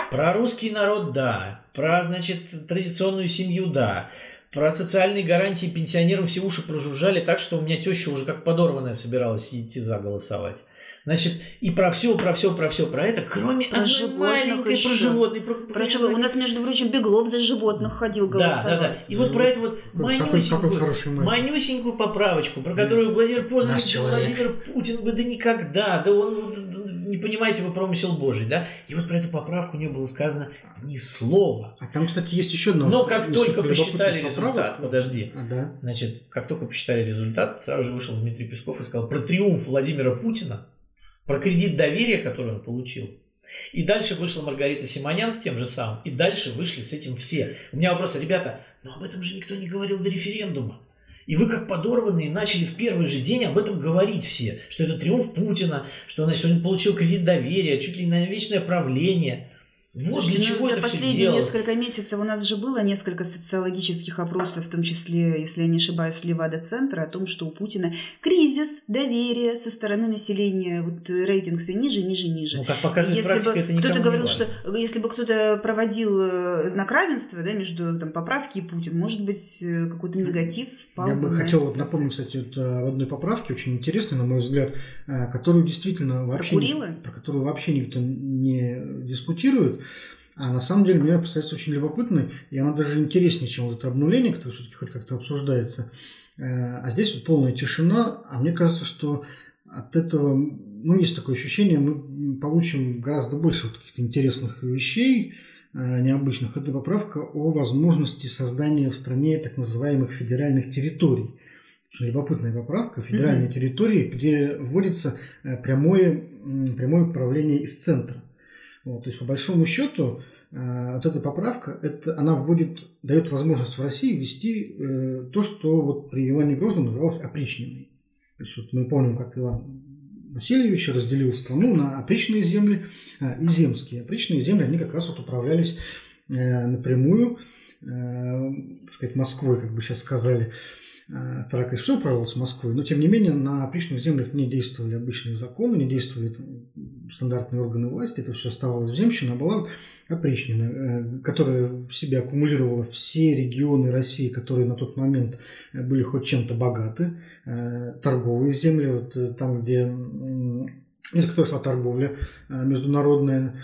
Про русский народ – да. Про, значит, традиционную семью – да. Про социальные гарантии пенсионерам все уши прожужжали так, что у меня теща уже как подорванная собиралась идти за голосовать. Значит, и про все, про все, про все, про это, кроме Про одной маленькой еще. про животных. Про, Про живо- У нас, между прочим, Беглов за животных ходил да, голосовать. да, да. И вот про эту вот Какой, какой манюсенькую, манюсенькую поправочку, про которую Владимир да человек. Владимир Путин бы да никогда, да он, не понимаете вы промысел Божий, да? И вот про эту поправку не было сказано ни слова. А там, кстати, есть еще одно. Но как только посчитали любопытных результат, поправок. подожди, А, да. Значит, как только посчитали результат, сразу же вышел Дмитрий Песков и сказал про триумф Владимира Путина, про кредит доверия, который он получил. И дальше вышла Маргарита Симонян с тем же самым, и дальше вышли с этим все. У меня вопрос, ребята, но об этом же никто не говорил до референдума. И вы, как подорванные, начали в первый же день об этом говорить все, что это триумф Путина, что значит, он получил кредит доверия, чуть ли не на вечное правление. Для ну, чего за это все последние делалось. несколько месяцев у нас же было несколько социологических опросов, в том числе, если я не ошибаюсь, Левада-центра, о том, что у Путина кризис доверия со стороны населения. Вот э, рейтинг все ниже, ниже, ниже. Ну, как показывает Если практика, бы это никому кто-то не говорил, важно. что если бы кто-то проводил э, знак равенства да, между там, поправки и Путин, может быть, э, какой-то негатив впал Я бы на хотел вот напомнить, процесс. кстати, вот, об одной поправке, очень интересной, на мой взгляд, которую действительно вообще, Курилы? про которую вообще никто не дискутирует. А на самом деле мне представляется очень любопытной, и она даже интереснее, чем вот это обнуление, которое все-таки хоть как-то обсуждается. Э, А здесь вот полная тишина, а мне кажется, что от этого, ну, есть такое ощущение, мы получим гораздо больше вот каких-то интересных вещей, э, необычных. Это поправка о возможности создания в стране так называемых федеральных территорий. Очень любопытная поправка. Федеральные Мгм. территории, где вводится э, прямое, прямое управление из центра. Вот, то есть, по большому счету, э, вот эта поправка, это, она вводит, дает возможность в России ввести э, то, что вот при Иване Грозном называлось опричниной. То есть, вот мы помним, как Иван Васильевич разделил страну на опричные земли э, и земские. Опричные земли, они как раз вот управлялись э, напрямую, э, так сказать, Москвой, как бы сейчас сказали. Э, Тогда, конечно, все управлялось Москвой, но тем не менее на опричных землях не действовали обычные законы, не действовали стандартные органы власти, это все оставалось в земщине, а была опричнина, э, которая в себе аккумулировала все регионы России, которые на тот момент э, были хоть чем-то богаты, э, торговые земли, вот там, где из которых шла торговля международная.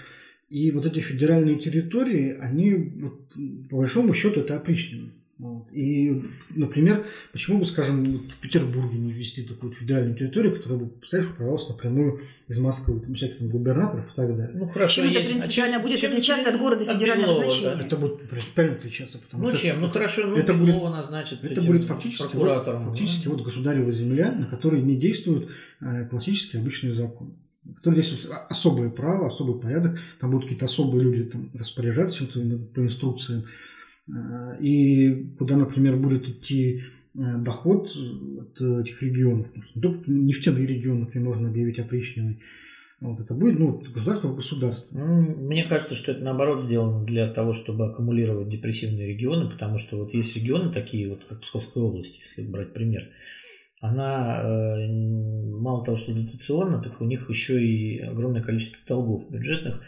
И вот эти федеральные территории, они, вот, по большому счету, это опричнины. Вот. И, например, почему бы, скажем, в Петербурге не ввести такую федеральную территорию, которая бы, представляешь, управлялась напрямую из Москвы, там всяких там губернаторов и так далее. Ну хорошо, Чем это есть. А принципиально чем- будет чем- отличаться от города от федерального Белова, значения? да? Это будет принципиально отличаться, потому Ну что чем? Ну хорошо, ну это Белова будет- назначит это будет фактически, вот, фактически вот государевая земля, на которой не действуют э, классические обычные законы. на которой действует о- особое право, особый порядок, там будут какие-то особые люди там, распоряжаться чем-то по инструкциям. Э, И куда, например, будет идти э, доход от этих регионов. Нефтяные регионы, например, можно объявить опричниной. Вот это будет ну, государство в государстве. Ну, мне кажется, что это наоборот сделано для того, чтобы аккумулировать депрессивные регионы, потому что вот есть регионы такие, вот как Псковская область, если брать пример. Она э, мало того, что дотационна, так у них еще и огромное количество долгов бюджетных,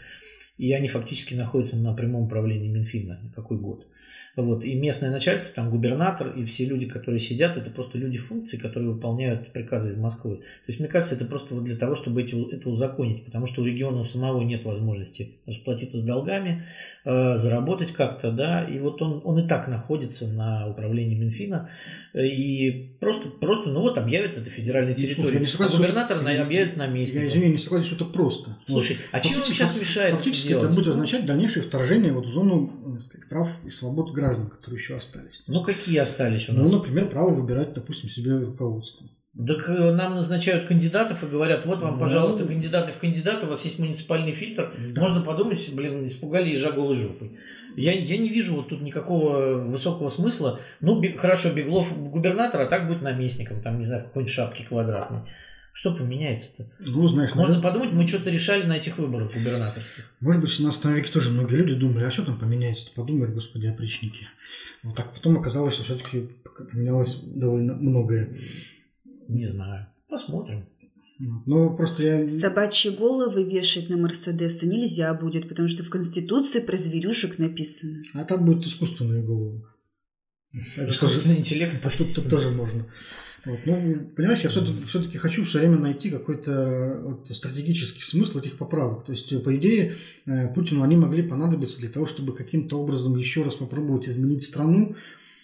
и они фактически находятся на прямом управлении Минфина на какой год. Вот. И местное начальство, там губернатор и все люди, которые сидят, это просто люди функций, которые выполняют приказы из Москвы. То есть, мне кажется, это просто вот для того, чтобы эти, это узаконить, потому что у региона самого нет возможности расплатиться с долгами, э, заработать как-то, да, и вот он, он и так находится на управлении Минфина, и просто, просто, ну вот, объявят это федеральной территорией, согласен, а губернатор что- на- объявит Я, извини, не согласен, что это просто. Слушай, а чем им сейчас мешает это Фактически делать? это будет означать дальнейшее вторжение вот в зону прав и свобод граждан, которые еще остались. Ну, какие остались у Ну, нас? например, право выбирать, допустим, себе руководство. Так э, нам назначают кандидатов и говорят, вот вам, Ну. пожалуйста, кандидаты в кандидаты, у вас есть муниципальный фильтр, Да. можно подумать, блин, испугали ежа голой жопой. Я, я не вижу вот тут никакого высокого смысла. Ну, хорошо, Беглов губернатор, а так будет наместником, там, не знаю, в какой-нибудь шапке квадратной. Что поменяется-то? Ну, знаешь, Можно наверное, подумать, мы что-то решали на этих выборах губернаторских. может быть, в 17 веке тоже многие люди думали, а что там поменяется? Подумали, господи, опричники. Вот так потом оказалось, что все-таки поменялось довольно многое. Не знаю. Посмотрим. Но просто я... Собачьи головы вешать на Мерседесы нельзя будет, потому что в Конституции про зверюшек написано. А там будут искусственные головы. Это Искусственный интеллект. Тут, тут тоже можно. Вот. Ну, понимаешь, я все-таки, хочу все время найти какой-то вот, стратегический смысл этих поправок. То есть, по идее, э, Путину они могли понадобиться для того, чтобы каким-то образом еще раз попробовать изменить страну.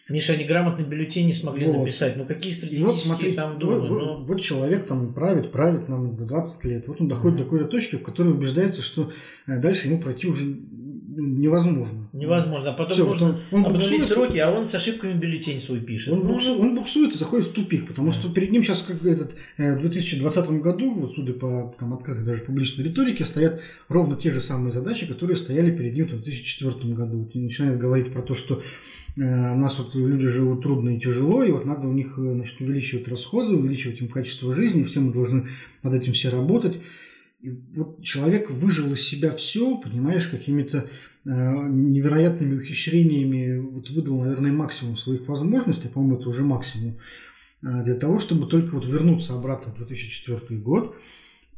Миша, они грамотный бюллетень не смогли вот. написать. Ну, какие стратегические вот, смотри, там думы? Вот, ну... вот человек там правит, правит нам до 20 лет. Вот он доходит mm-hmm. до какой-то точки, в которой убеждается, что э, дальше ему пройти уже невозможно. Невозможно. А потом Все, можно он обнулить буксует, сроки, а он с ошибками бюллетень свой пишет. Он, буксует, он буксует и заходит в тупик, потому что перед ним сейчас, как этот, э, в 2020 году, вот судя по там, открытой даже публичной риторике, стоят ровно те же самые задачи, которые стояли перед ним в 2004 году. Вот начинает говорить про то, что э, у нас вот люди живут трудно и тяжело, и вот надо у них э, значит, увеличивать расходы, увеличивать им качество жизни, все мы должны над этим все работать. И вот человек выжил из себя все, понимаешь, какими-то э, невероятными ухищрениями, вот выдал, наверное, максимум своих возможностей, по-моему, это уже максимум, э, для того, чтобы только вот вернуться обратно в 2004 год,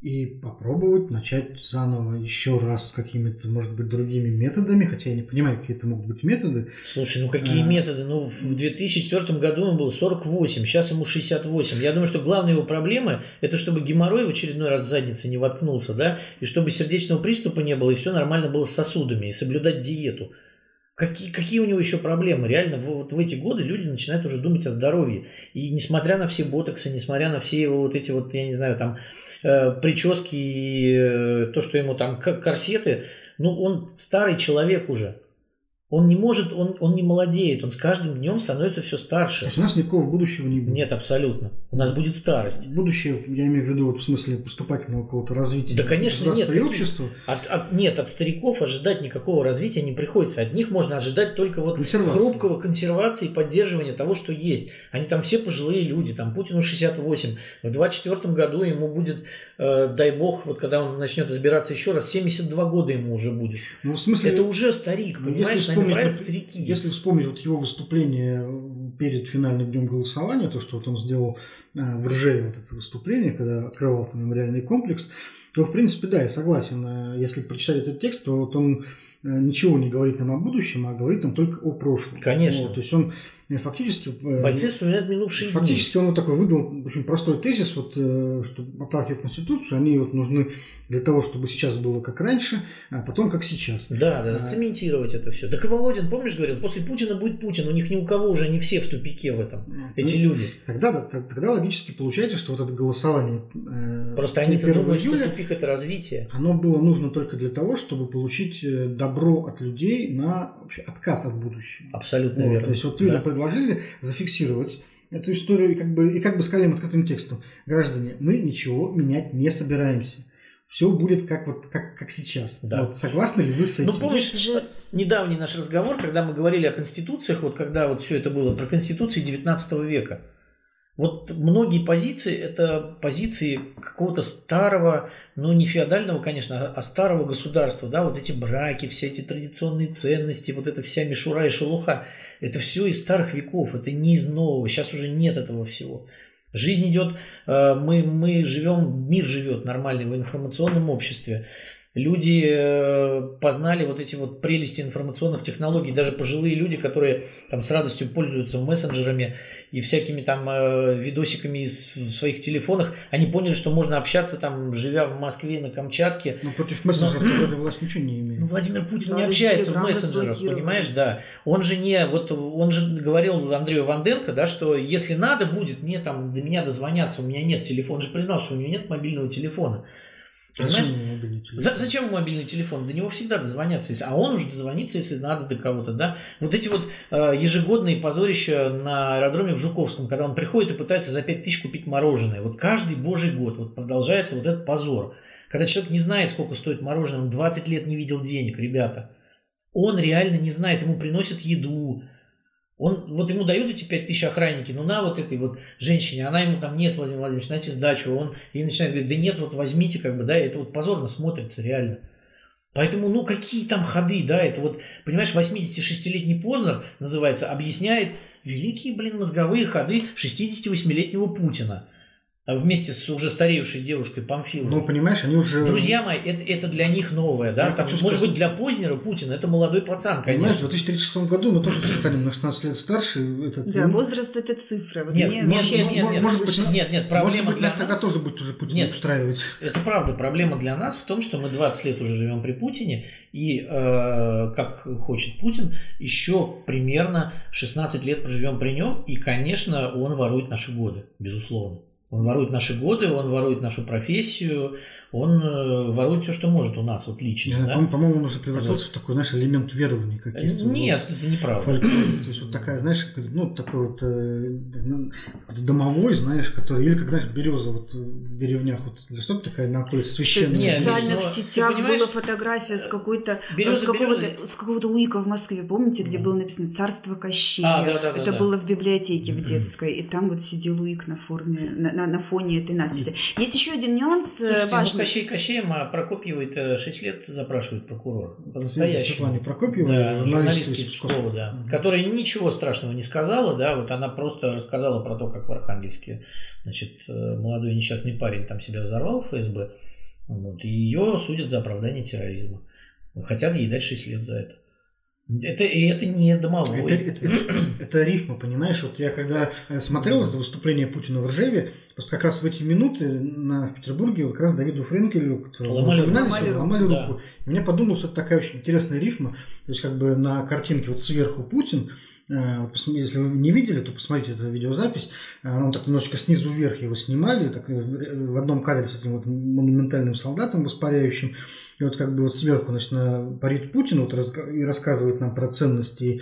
и попробовать начать заново еще раз с какими-то, может быть, другими методами, хотя я не понимаю, какие это могут быть методы. Слушай, ну какие а... методы? Ну, в 2004 году ему было 48, сейчас ему 68. Я думаю, что главная его проблема – это чтобы геморрой в очередной раз в заднице не воткнулся, да, и чтобы сердечного приступа не было, и все нормально было с сосудами, и соблюдать диету. Какие, какие у него еще проблемы? Реально, вот в эти годы люди начинают уже думать о здоровье. И несмотря на все ботоксы, несмотря на все его вот эти вот, я не знаю, там, э, прически и э, то, что ему там корсеты, ну, он старый человек уже. Он не может, он, он не молодеет, он с каждым днем становится все старше. То есть у нас никакого будущего не будет. Нет, абсолютно. У нас будет старость. Будущее, я имею в виду вот в смысле поступательного какого-то развития. Да, конечно, нет. Какие... Общества. От, от, нет, от стариков ожидать никакого развития не приходится. От них можно ожидать только вот хрупкого консервации и поддерживания того, что есть. Они там все пожилые люди, там Путину 68. В 24 году ему будет, э, дай бог, вот когда он начнет избираться еще раз, 72 года ему уже будет. Ну, в смысле... Это уже старик, ну, понимаешь? Вспомнить, старики. Если вспомнить вот его выступление перед финальным днем голосования, то, что вот он сделал э, в Ржеве вот это выступление, когда открывал мемориальный комплекс, то, в принципе, да, я согласен. Э, если прочитать этот текст, то вот он э, ничего не говорит нам о будущем, а говорит нам только о прошлом. Конечно. Вот, то есть он фактически... Бойцы вспоминают минувшие Фактически дни. он вот такой выдал очень простой тезис, вот, что поправки в Конституцию, они вот нужны для того, чтобы сейчас было как раньше, а потом как сейчас. Да, да, зацементировать это все. Так и Володин, помнишь, говорил, после Путина будет Путин, у них ни у кого уже не все в тупике в этом, ну, эти ну, люди. Тогда, тогда логически получается, что вот это голосование... Э, Просто они-то думают, июля, что тупик это развитие. Оно было нужно только для того, чтобы получить э, добро от людей на вообще, отказ от будущего. Абсолютно вот, верно. То есть вот люди да. Предложили зафиксировать эту историю и как бы, и как бы сказали им открытым текстом, граждане, мы ничего менять не собираемся все будет как вот как, как сейчас. Да. Вот, согласны ли вы с этим? Ну, помнишь, это же недавний наш разговор, когда мы говорили о конституциях, вот когда вот все это было, про конституции 19 века. Вот многие позиции – это позиции какого-то старого, ну не феодального, конечно, а старого государства, да, вот эти браки, все эти традиционные ценности, вот эта вся мишура и шелуха – это все из старых веков, это не из нового, сейчас уже нет этого всего. Жизнь идет, э, мы, мы живем, мир живет нормальный в информационном обществе люди э, познали вот эти вот прелести информационных технологий, даже пожилые люди, которые там с радостью пользуются мессенджерами и всякими там э, видосиками из, в своих телефонах, они поняли, что можно общаться там, живя в Москве, на Камчатке. Но против мессенджеров Но... власть ничего не имеет. Ну, Владимир Путин не общается в мессенджерах, понимаешь, да. Он же не, вот он же говорил Андрею Ванденко, да, что если надо будет мне там до меня дозвоняться, у меня нет телефона, он же признал, что у него нет мобильного телефона. Зачем телефон? За, зачем мобильный телефон? До него всегда дозвонятся, если, а он уже дозвонится, если надо до кого-то, да? Вот эти вот э, ежегодные позорища на аэродроме в Жуковском, когда он приходит и пытается за 5 тысяч купить мороженое. Вот каждый божий год вот продолжается вот этот позор. Когда человек не знает, сколько стоит мороженое, он 20 лет не видел денег, ребята. Он реально не знает, ему приносят еду, он, вот ему дают эти 5 тысяч охранники, ну на вот этой вот женщине, она ему там, нет, Владимир Владимирович, дайте сдачу, он ей начинает говорить, да нет, вот возьмите, как бы, да, это вот позорно смотрится реально. Поэтому, ну, какие там ходы, да, это вот, понимаешь, 86-летний Познер, называется, объясняет великие, блин, мозговые ходы 68-летнего Путина. Вместе с уже старевшей девушкой Памфиловой. Ну, понимаешь, они уже... Друзья мои, это, это для них новое, да? Я Там, может сказать- быть, для Познера Путин это молодой пацан, Понимаешь, в конечно. 2036 году мы тоже станем на 16 лет старше. Этот, Да, ну, возраст это цифра. Вот Нет, мне нет, вообще нет, нет, нет, может быть, нет, нет, нет, проблема Может быть, для нас тогда тоже будет уже Путин Нет. устраивать. Это правда. Проблема для нас в том, что мы 20 лет уже живем при Путине, и, э, как хочет Путин, еще примерно 16 лет проживем при нем, и, конечно, он ворует наши годы, безусловно. Он ворует наши годы, он ворует нашу профессию, он э, ворует все, что может у нас, вот лично. да? по- По-моему, он уже превратился в такой, знаешь, элемент верования каких-то. Нет, это неправда. фольклор. То есть вот такая, знаешь, ну, такой вот э, ну, домовой, знаешь, который, или как, знаешь, береза вот в деревнях вот растет такая находится священная. в Нет, социальных Миш, но ты сетях была фотография с какой-то берёза с какого-то с какого-то уика в Москве, помните, где было написано «Царство Кощея». А, да, да, да, Это да. было в библиотеке в детской, и там вот сидел уик на форме, на, на- на фоне этой надписи. Есть еще один нюанс э, Слушайте, ну важный. Кощей Кощеем, а Прокопьева 6 лет запрашивает прокурор. По-настоящему. Прокопьевой, Да, журналистка из Пскова. Да. Мгм. Которая ничего страшного не сказала, да, вот она просто рассказала про то, как в Архангельске, значит, э, молодой несчастный парень там себя взорвал в ФСБ, вот, и ее судят за оправдание терроризма. Хотят ей дать 6 лет за это. Это, и это не домовой. Это, это- это- это рифма, понимаешь? Вот я когда э, смотрел это выступление Путина в Ржеве, просто как раз в эти минуты на, в Петербурге как раз Давиду Френкелю, которого Ломали Ломали ломали руку. руку. И мне подумалось, что это такая очень интересная рифма. То есть как бы на картинке вот сверху Путин, э, если вы не видели, то посмотрите эту видеозапись. Э, Он так немножечко снизу вверх его снимали, так, в в одном кадре с этим вот монументальным солдатом воспаряющим. И вот как бы вот сверху, значит, на- парит Путин вот, раска- и рассказывает нам про ценности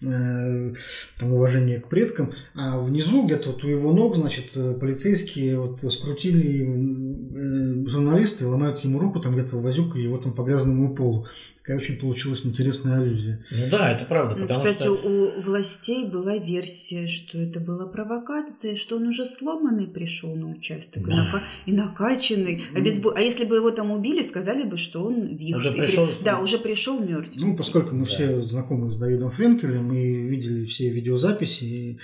там, уважение к предкам, а внизу где-то вот у его ног, значит, э, полицейские вот скрутили э, журналисты, ломают ему руку, там где-то возюкают его там по грязному полу. Такая очень получилась интересная аллюзия. Ну да, это правда, Ну, потому Кстати, что... у властей была версия, что это была провокация, что он уже сломанный пришел на участок и, Да. нака- и накачанный. Ну. обезбо- А если бы его там убили, сказали бы, что он вихрь. Уже И при- пришел- Да, уже пришел мертв. Ну, поскольку мы Да. все знакомы с Давидом Френкелем и видели все видеозаписи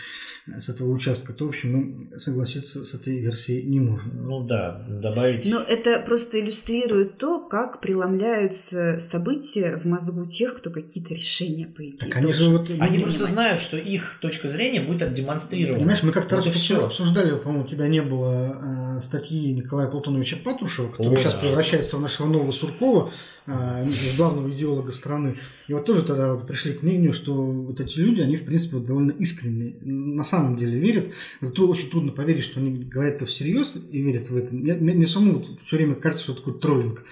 с этого участка, то, в общем, мы согласиться с этой версией не можем. Ну да, добавить... Но это просто иллюстрирует то, как преломляются события в мозгу тех, кто какие-то решения, по идее, Так они же вот... Они принимать. просто знают, что их точка зрения будет отдемонстрирована. Понимаешь, мы как-то Вот раз и всё. обсуждали, по-моему, у тебя не было э, статьи Николая Платоновича Патрушева, который О, сейчас да. превращается в нашего нового Суркова, главного идеолога страны. И вот тоже тогда вот пришли к мнению, что вот эти люди, они, в принципе, вот довольно искренне, на самом деле верят. Тру- очень трудно поверить, что они говорят это всерьез и верят в это. Мне, мне, самому вот все время кажется, что такой троллинг э,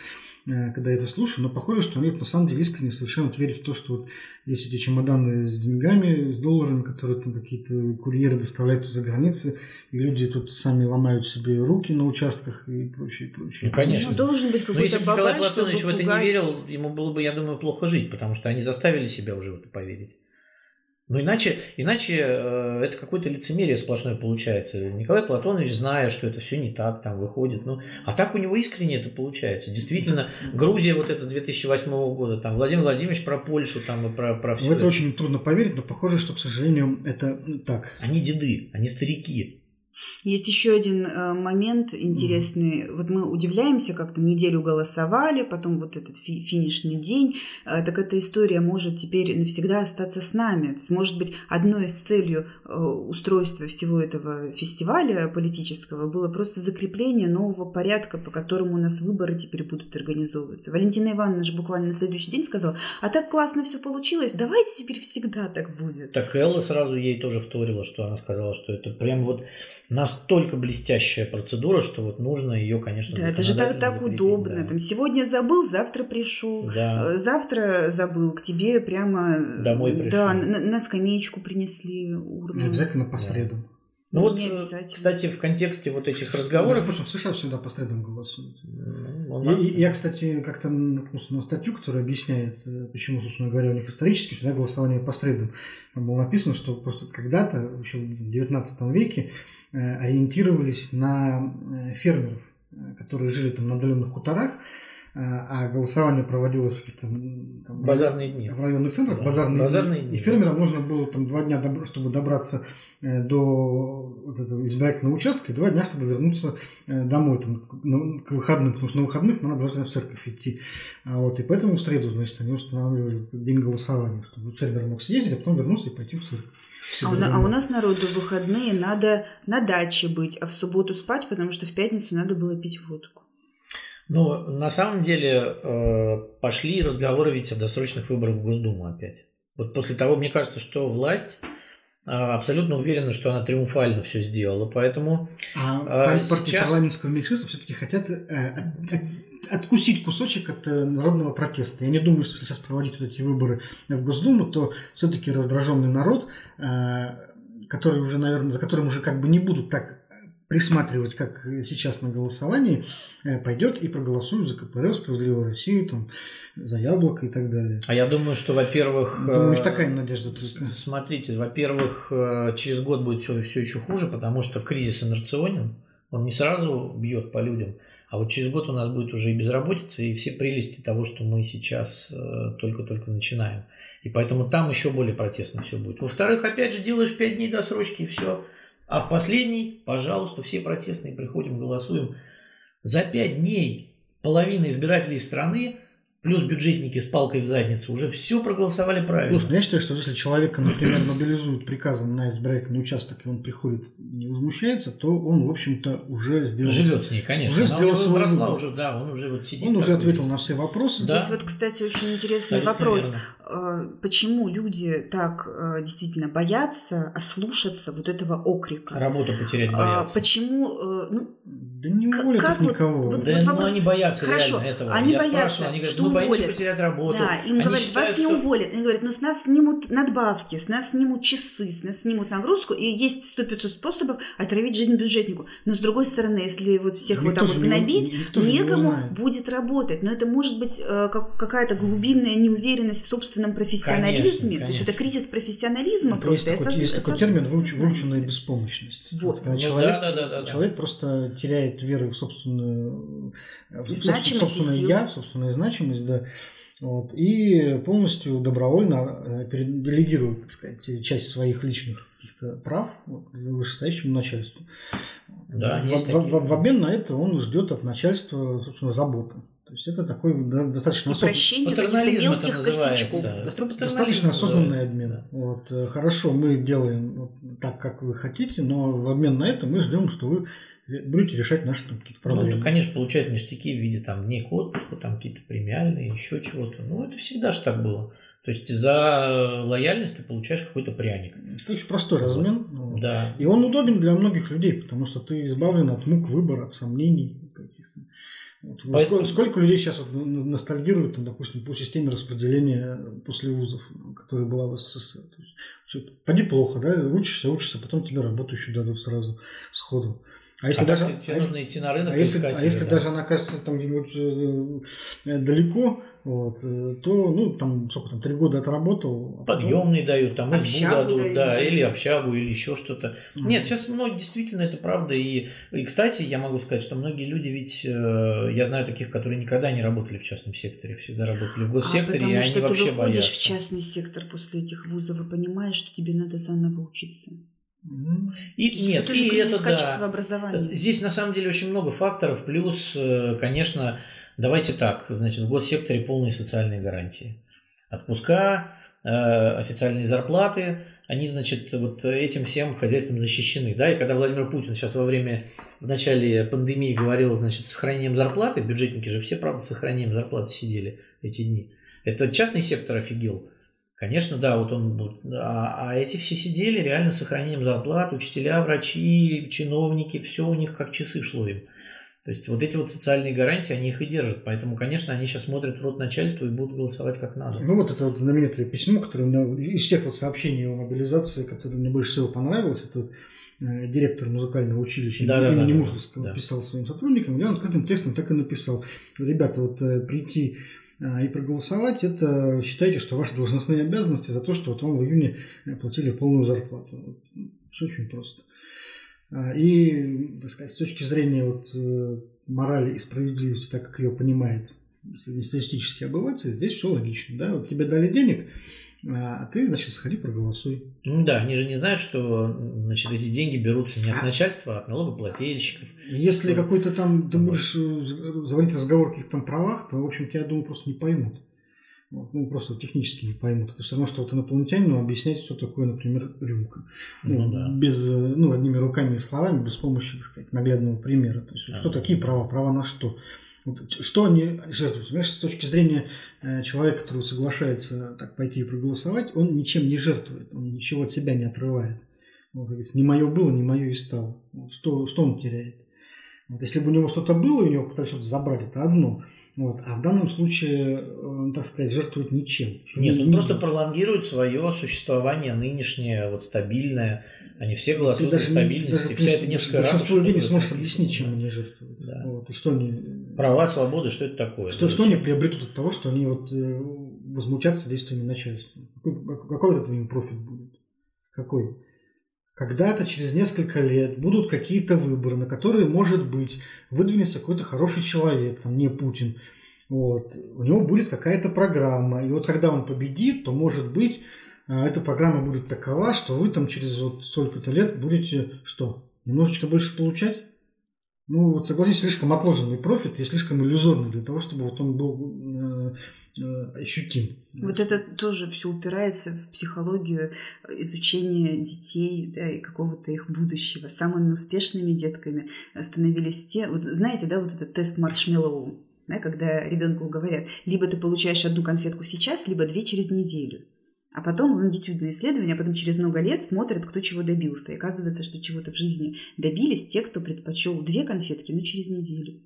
когда я это слушаю, но похоже, что они на самом деле искренне совершенно вот верят в то, что вот есть эти чемоданы с деньгами, с долларами, которые там какие-то курьеры доставляют из-за границы, и люди тут сами ломают себе руки на участках и прочее, прочее. Ну, конечно. Ну, должен быть Но какой-то если бы Николай Платонович в это не верил, ему было бы, я думаю, плохо жить, потому что они заставили себя уже в это поверить. Ну, иначе, иначе э, это какое-то лицемерие сплошное получается. Николай Платонович, зная, что это все не так, там выходит. Ну, а так у него искренне это получается. Действительно, Грузия вот это 2008 года, там Владимир Владимирович про Польшу там и про, про В все. это очень трудно поверить, но похоже, что, к сожалению, это так. Они деды, они старики. Есть еще один э, момент интересный. Вот мы удивляемся, как там неделю голосовали, потом вот этот фи- финишный день. Э, так эта история может теперь навсегда остаться с нами. То есть, может быть, одной из целью э, устройства всего этого фестиваля политического было просто закрепление нового порядка, по которому у нас выборы теперь будут организовываться. Валентина Ивановна же буквально на следующий день сказала, а так классно все получилось, давайте теперь всегда так будет. Так Элла сразу ей тоже вторила, что она сказала, что это прям вот настолько блестящая процедура, что вот нужно ее, конечно, Да, это же так, так удобно. да. Там сегодня забыл, завтра пришел. Да. Э, Завтра забыл, к тебе прямо э, Домой пришел. Да, на, на скамеечку принесли Не урну. обязательно по средам. Ну вот, Не э, кстати, в контексте вот этих Между разговоров... прочим, в США всегда по средам голосуют. ну, Я, я, кстати, как-то наткнулся на статью, которая объясняет, почему, собственно говоря, у них исторически всегда голосование по средам. Там было написано, что просто когда-то, еще в XIX веке, ориентировались на э, фермеров, э, которые жили там на отдаленных хуторах, а голосование проводилось в какие-то там, базарные дни. В районных центрах, да. базарные, базарные дни. дни. И фермерам нужно было там два дня, чтобы добраться э, до вот этого избирательного участка, и два дня, чтобы вернуться э, домой там, к выходным, потому что на выходных надо обязательно в церковь идти. А вот, и поэтому в среду, значит, они устанавливали день голосования, чтобы фермер мог съездить, а потом вернуться и пойти в церковь. А у, а у нас народу в выходные надо на даче быть, а в субботу спать, потому что в пятницу надо было пить водку. Ну, на самом деле э, пошли разговоры ведь о досрочных выборах в Госдуму опять. Вот после того, мне кажется, что власть э, абсолютно уверена, что она триумфально все сделала, поэтому а э, сейчас... парламентского меньшинства все-таки хотят откусить кусочек от народного протеста. Я не думаю, что сейчас проводить вот эти выборы в Госдуму, то все-таки раздраженный народ, который уже, наверное, за которым уже как бы не будут так присматривать, как сейчас на голосовании, э, пойдет и проголосует за КПРФ, Справедливую Россию, там, за Яблоко и так далее. А я думаю, что, во-первых... Думаю, у них такая надежда только. Смотрите, во-первых, э, через год будет все, все еще хуже, потому что кризис инерционен, он не сразу бьет по людям, а вот через год у нас будет уже и безработица, и все прелести того, что мы сейчас э, только-только начинаем. И поэтому там еще более протестно все будет. Во-вторых, опять же, делаешь 5 дней досрочки, и все а в последний, пожалуйста, все протестные приходим, голосуем. За пять дней половина избирателей страны плюс бюджетники с палкой в задницу уже все проголосовали правильно. Слушай, ну, я считаю, что если человека, например, мобилизуют приказом на избирательный участок, и он приходит не возмущается, то он, в общем-то, уже сделал... Живет с ней, конечно. Уже сделал свой выросла уже, да, он уже вот сидит. Он уже ответил на все вопросы. Да. Здесь вот, кстати, очень интересный Абсолютно вопрос. Верно. А, почему люди так а, действительно боятся ослушаться вот этого окрика? Работу потерять а, боятся. Почему... Э, ну, да не уволят как никого. Вот, да, вот вопрос... ну, они боятся Хорошо, реально этого. Они Я боятся, они говорят, что мы боимся потерять работу. Да, им они говорят, считают, вас не что... уволят. Они говорят, ну с нас снимут надбавки, с нас снимут часы, с нас снимут нагрузку, и есть 100-500 способов отравить жизнь бюджетнику. Но с другой стороны, если вот всех никто вот так вот гнобить, не, некому не будет работать. Но это может быть э, как, какая-то глубинная неуверенность в собственном профессионализме. Конечно, конечно. То есть это кризис профессионализма это просто. Есть такой, есть такой термин выученная беспомощность. Вот. Когда ну, человек, да, да, да, человек просто теряет веру в собственную собственную, значимость собственное я, в собственную значимость, да. Вот, и полностью добровольно э, делегирует, так сказать, часть своих личных каких-то прав вышестоящему начальству. Да, в, в, в, в обмен на это он ждет от начальства, собственно, заботы. То есть это такой да, достаточно осознанный... Патернализм это называется. Достаточно, достаточно осознанный обмен. Вот, хорошо, мы делаем так, как вы хотите, но в обмен на это мы ждем, что вы будете решать наши там, какие-то проблемы. Ну, то, конечно, получают ништяки в виде там дней к отпуску, там какие-то премиальные, еще чего-то. Ну, это всегда же так было. То есть за лояльность ты получаешь какой-то пряник. Это очень простой размен. Ну, да. И он удобен для многих людей, потому что ты избавлен от мук выбора, от сомнений каких-то. Вот. Поэтому... Сколько, сколько людей сейчас вот ностальгируют, там, допустим, по системе распределения после вузов, которая была в СССР. То есть, поди плохо, да, учишься, учишься, потом тебе работу еще дадут сразу сходу. А если а даже тебе а нужно идти на рынок, а если, искать а если да? даже она окажется там где-нибудь э, далеко, вот, э, то, ну, там, сколько там, три года отработал. А Подъемный дают, там избу дадут, дают. да, или общагу, или еще что-то. Mm-hmm. Нет, сейчас многие, действительно, это правда. И, и, кстати, я могу сказать, что многие люди ведь, э, я знаю таких, которые никогда не работали в частном секторе, всегда работали в госсекторе, а потому и они что вообще ты выходишь боятся. в частный сектор после этих вузов и понимаешь, что тебе надо заново учиться. И, нет, это и это да. образования. Здесь на самом деле очень много факторов. Плюс, э, конечно, давайте так, значит, в госсекторе полные социальные гарантии. Отпуска, э, официальные зарплаты, они, значит, вот этим всем хозяйством защищены. Да? И когда Владимир Путин сейчас во время, в начале пандемии говорил, значит, сохранением зарплаты, бюджетники же все, правда, сохранением зарплаты сидели эти дни. Это частный сектор офигел. Конечно, да, вот он, а, а эти все сидели реально с сохранением зарплат, учителя, врачи, чиновники, все у них как часы шло им. То есть вот эти вот социальные гарантии, они их и держат. Поэтому, конечно, они сейчас смотрят в рот начальству и будут голосовать как надо. Ну вот это вот знаменитое письмо, которое у меня из всех вот сообщений о мобилизации, которое мне больше всего понравилось, это вот э, директор музыкального училища да, имени да, Мусорского да. писал своим сотрудникам, и он открытым текстом так и написал. Ребята, вот э, прийти и проголосовать, это считайте, что ваши должностные обязанности за то, что вот вам в июне платили полную зарплату. Все очень просто. А, и, так сказать, с точки зрения вот э, морали и справедливости, так как ее понимает среднестатистический обыватель, здесь все логично. Да? Вот тебе дали денег, а ты, значит, сходи проголосуй. Ну да, они же не знают, что значит, эти деньги берутся не от а начальства, а от налогоплательщиков. Если что... какой-то там, ты будешь э, заводить разговор о каких-то там правах, то, в общем, тебя, я думаю, просто не поймут. Вот, ну, просто технически не поймут. Это все равно, что вот инопланетянину объяснять, что такое, например, рюмка. Ну, ну, да. Без, э, ну, одними руками и словами, без помощи, так сказать, наглядного примера. То есть, а, что такие права? Права на что? Что они жертвуют? Понимаешь, с точки зрения э, человека, который соглашается так пойти и проголосовать, он ничем не жертвует, он ничего от себя не отрывает. Вот, не мое было, не мое и стало. Вот, что, что он теряет? Вот, если бы у него что-то было, и у него пытались что-то забрать, это одно. Вот. А в данном случае, он, так сказать, жертвует ничем. Нет, он не просто пролонгирует свое существование нынешнее, вот стабильное. Они все голосуют за стабильность. и вся эта Невская ратуша. Большинство людей не сможет объяснить, чем они жертвуют. Да. Вот. И что они... Права, свободы, что это такое? Что, что они приобретут от того, что они вот, э, возмутятся действиями начальства? Какой, какой от этого им профит будет? Какой? Когда-то через несколько лет будут какие-то выборы, на которые, может быть, выдвинется какой-то хороший человек, там, не Путин. Вот. У него будет какая-то программа. И вот когда он победит, то, может быть, э, эта программа будет такова, что вы там через вот столько-то лет будете что? Немножечко больше получать? Ну, вот согласитесь, слишком отложенный профит и слишком иллюзорный для того, чтобы вот он был э, Э, ощутим. Вот это тоже все упирается в психологию изучения детей да, и какого-то их будущего. Самыми успешными детками становились те, вот знаете, да, вот этот тест маршмеллоу, да, когда ребенку говорят, либо ты получаешь одну конфетку сейчас, либо две через неделю. А потом лонгитюдные исследования, а потом через много лет смотрят, кто чего добился. И оказывается, что чего-то в жизни добились те, кто предпочел две конфетки, но через неделю.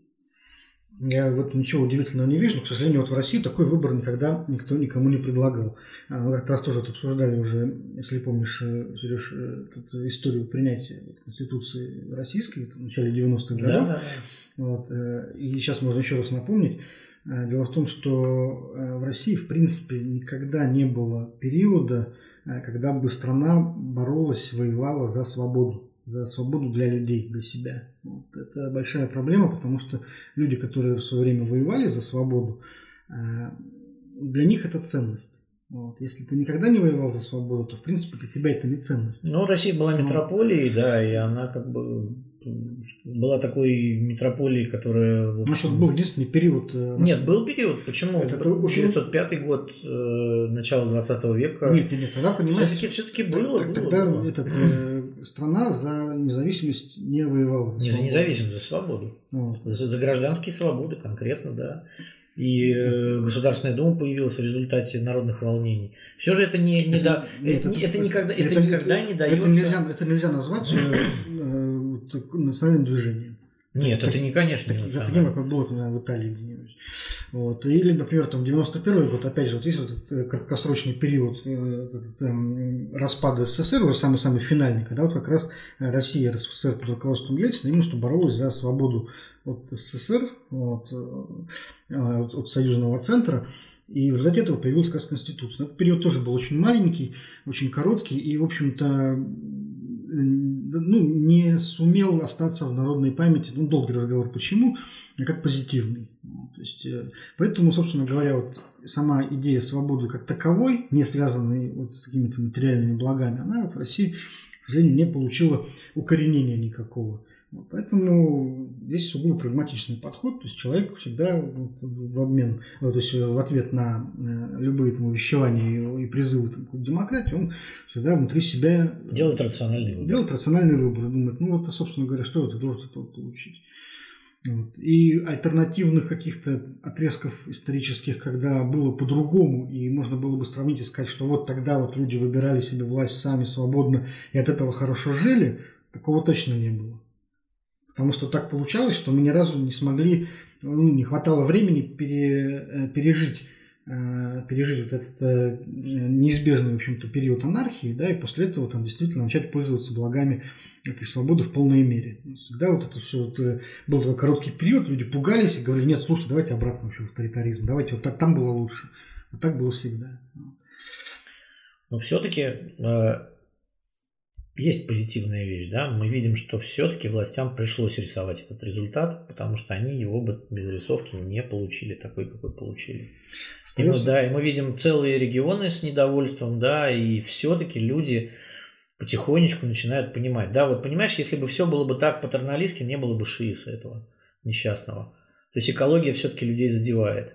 Я вот ничего удивительного не вижу, но, к сожалению, вот в России такой выбор никогда никто никому не предлагал. А, мы как раз тоже это обсуждали уже, если помнишь, э, Сереж, э, историю принятия Конституции российской в начале 90-х годов. Да, да, да. Вот, э, и сейчас можно еще раз напомнить. Дело в том, что в России, в принципе, никогда не было периода, когда бы страна боролась, воевала за свободу за свободу для людей, для себя. Вот. Это большая проблема, потому что люди, которые в свое время воевали за свободу, э, для них это ценность. Вот. Если ты никогда не воевал за свободу, то в принципе для тебя это не ценность. Ну, Россия была метрополией, да, и она как бы была такой метрополией, которая... Общем... У был единственный период... Э, нет, был период. Почему? Это 1905 год, э, начало 20 века. Нет, нет, нет, тогда понимаешь... Все-таки, все-таки было, Тогда было, было. Этот, э, страна за независимость не воевала. За не за независимость, за свободу. Вот. За, за гражданские свободы конкретно, да и э, Государственная Дума появилась в результате народных волнений. Все же это не, не это, да, нет, это, это, это, никогда, это, это никогда не дается. Это нельзя, это нельзя назвать э, э, национальным движением. Нет, так, это не, конечно, так, не таким, как было наверное, в Италии где-нибудь. Вот. Или, например, там, в 91 год, опять же, вот есть вот этот э, краткосрочный период э, этот, э, распада СССР, уже самый-самый финальный, когда вот как раз Россия, РСФСР под руководством Ельцина именно что боролась за свободу от СССР, от, э, от союзного центра. И в результате этого появилась как раз Конституция. Этот период тоже был очень маленький, очень короткий, и, в общем-то, ну, не сумел остаться в народной памяти, ну, долгий разговор, почему, а как позитивный. То есть, э, поэтому, собственно говоря, вот сама идея свободы как таковой, не связанной вот с какими-то материальными благами, она в России, к сожалению, не получила укоренения никакого. Поэтому здесь сугубо прагматичный подход, то есть человек всегда в обмен, то есть в ответ на э, любые там, увещевания и призывы там, к демократии, он всегда внутри себя делает рациональный выбор. Делает рациональный выбор, думает, ну вот, собственно говоря, что ты должен этого получить. Вот. И альтернативных каких-то отрезков исторических, когда было по-другому, и можно было бы сравнить и сказать, что вот тогда вот люди выбирали себе власть сами свободно и от этого хорошо жили, такого точно не было. Потому что так получалось, что мы ни разу не смогли, ну, не хватало времени пере, э, пережить э, пережить вот этот э, неизбежный, в общем-то, период анархии, да, и после этого там действительно начать пользоваться благами этой свободы в полной мере. Всегда вот это все вот, был такой короткий период, люди пугались и говорили, нет, слушай, давайте обратно вообще в авторитаризм, давайте вот так, там было лучше. Вот так было всегда. Но все-таки есть позитивная вещь, да, мы видим, что все-таки властям пришлось рисовать этот результат, потому что они его бы без рисовки не получили такой, какой получили. И мы, да, и мы видим целые регионы с недовольством, да, и все-таки люди потихонечку начинают понимать. Да, вот понимаешь, если бы все было бы так патерналистски, не было бы шииса этого несчастного. То есть экология все-таки людей задевает.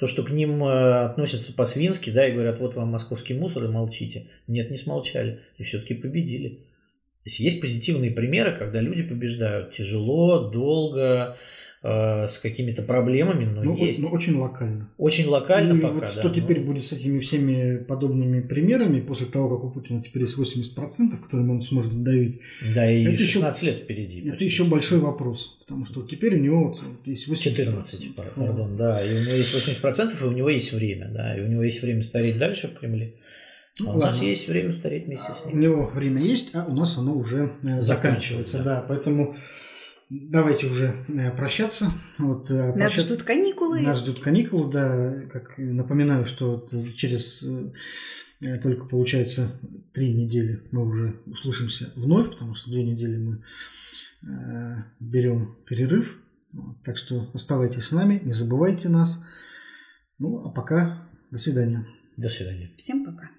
То, что к ним э, относятся по-свински, да, и говорят, вот вам московский мусор, и молчите. Нет, не смолчали. И все-таки победили. То есть есть позитивные примеры, когда люди побеждают тяжело, долго, э, с какими-то проблемами, но ну, есть. Но очень локально. Очень локально и пока, вот да. Что теперь будет с этими всеми подобными примерами, после того, как у Путина теперь есть 80%, которым он сможет сдавить? Да, и это 16 еще, лет впереди. Это еще большой вопрос, потому что теперь у него вот есть 80%. 14, пардон, да, и у него есть 80%, и у него есть время, да, и у него есть время стареть дальше в Кремле. Ну, а у нас есть время стареть вместе с ним. У него время есть, а у нас оно уже э, заканчивается. Да. да, поэтому Давайте уже э, прощаться. Вот, э, нас прощаться. ждут каникулы. Нас ждут каникулы, да. Как напоминаю, что через э, только получается три недели мы уже услышимся вновь, потому что две недели мы берем перерыв. Так что оставайтесь с нами, не забывайте нас. Ну, а пока до свидания. До свидания. Всем пока.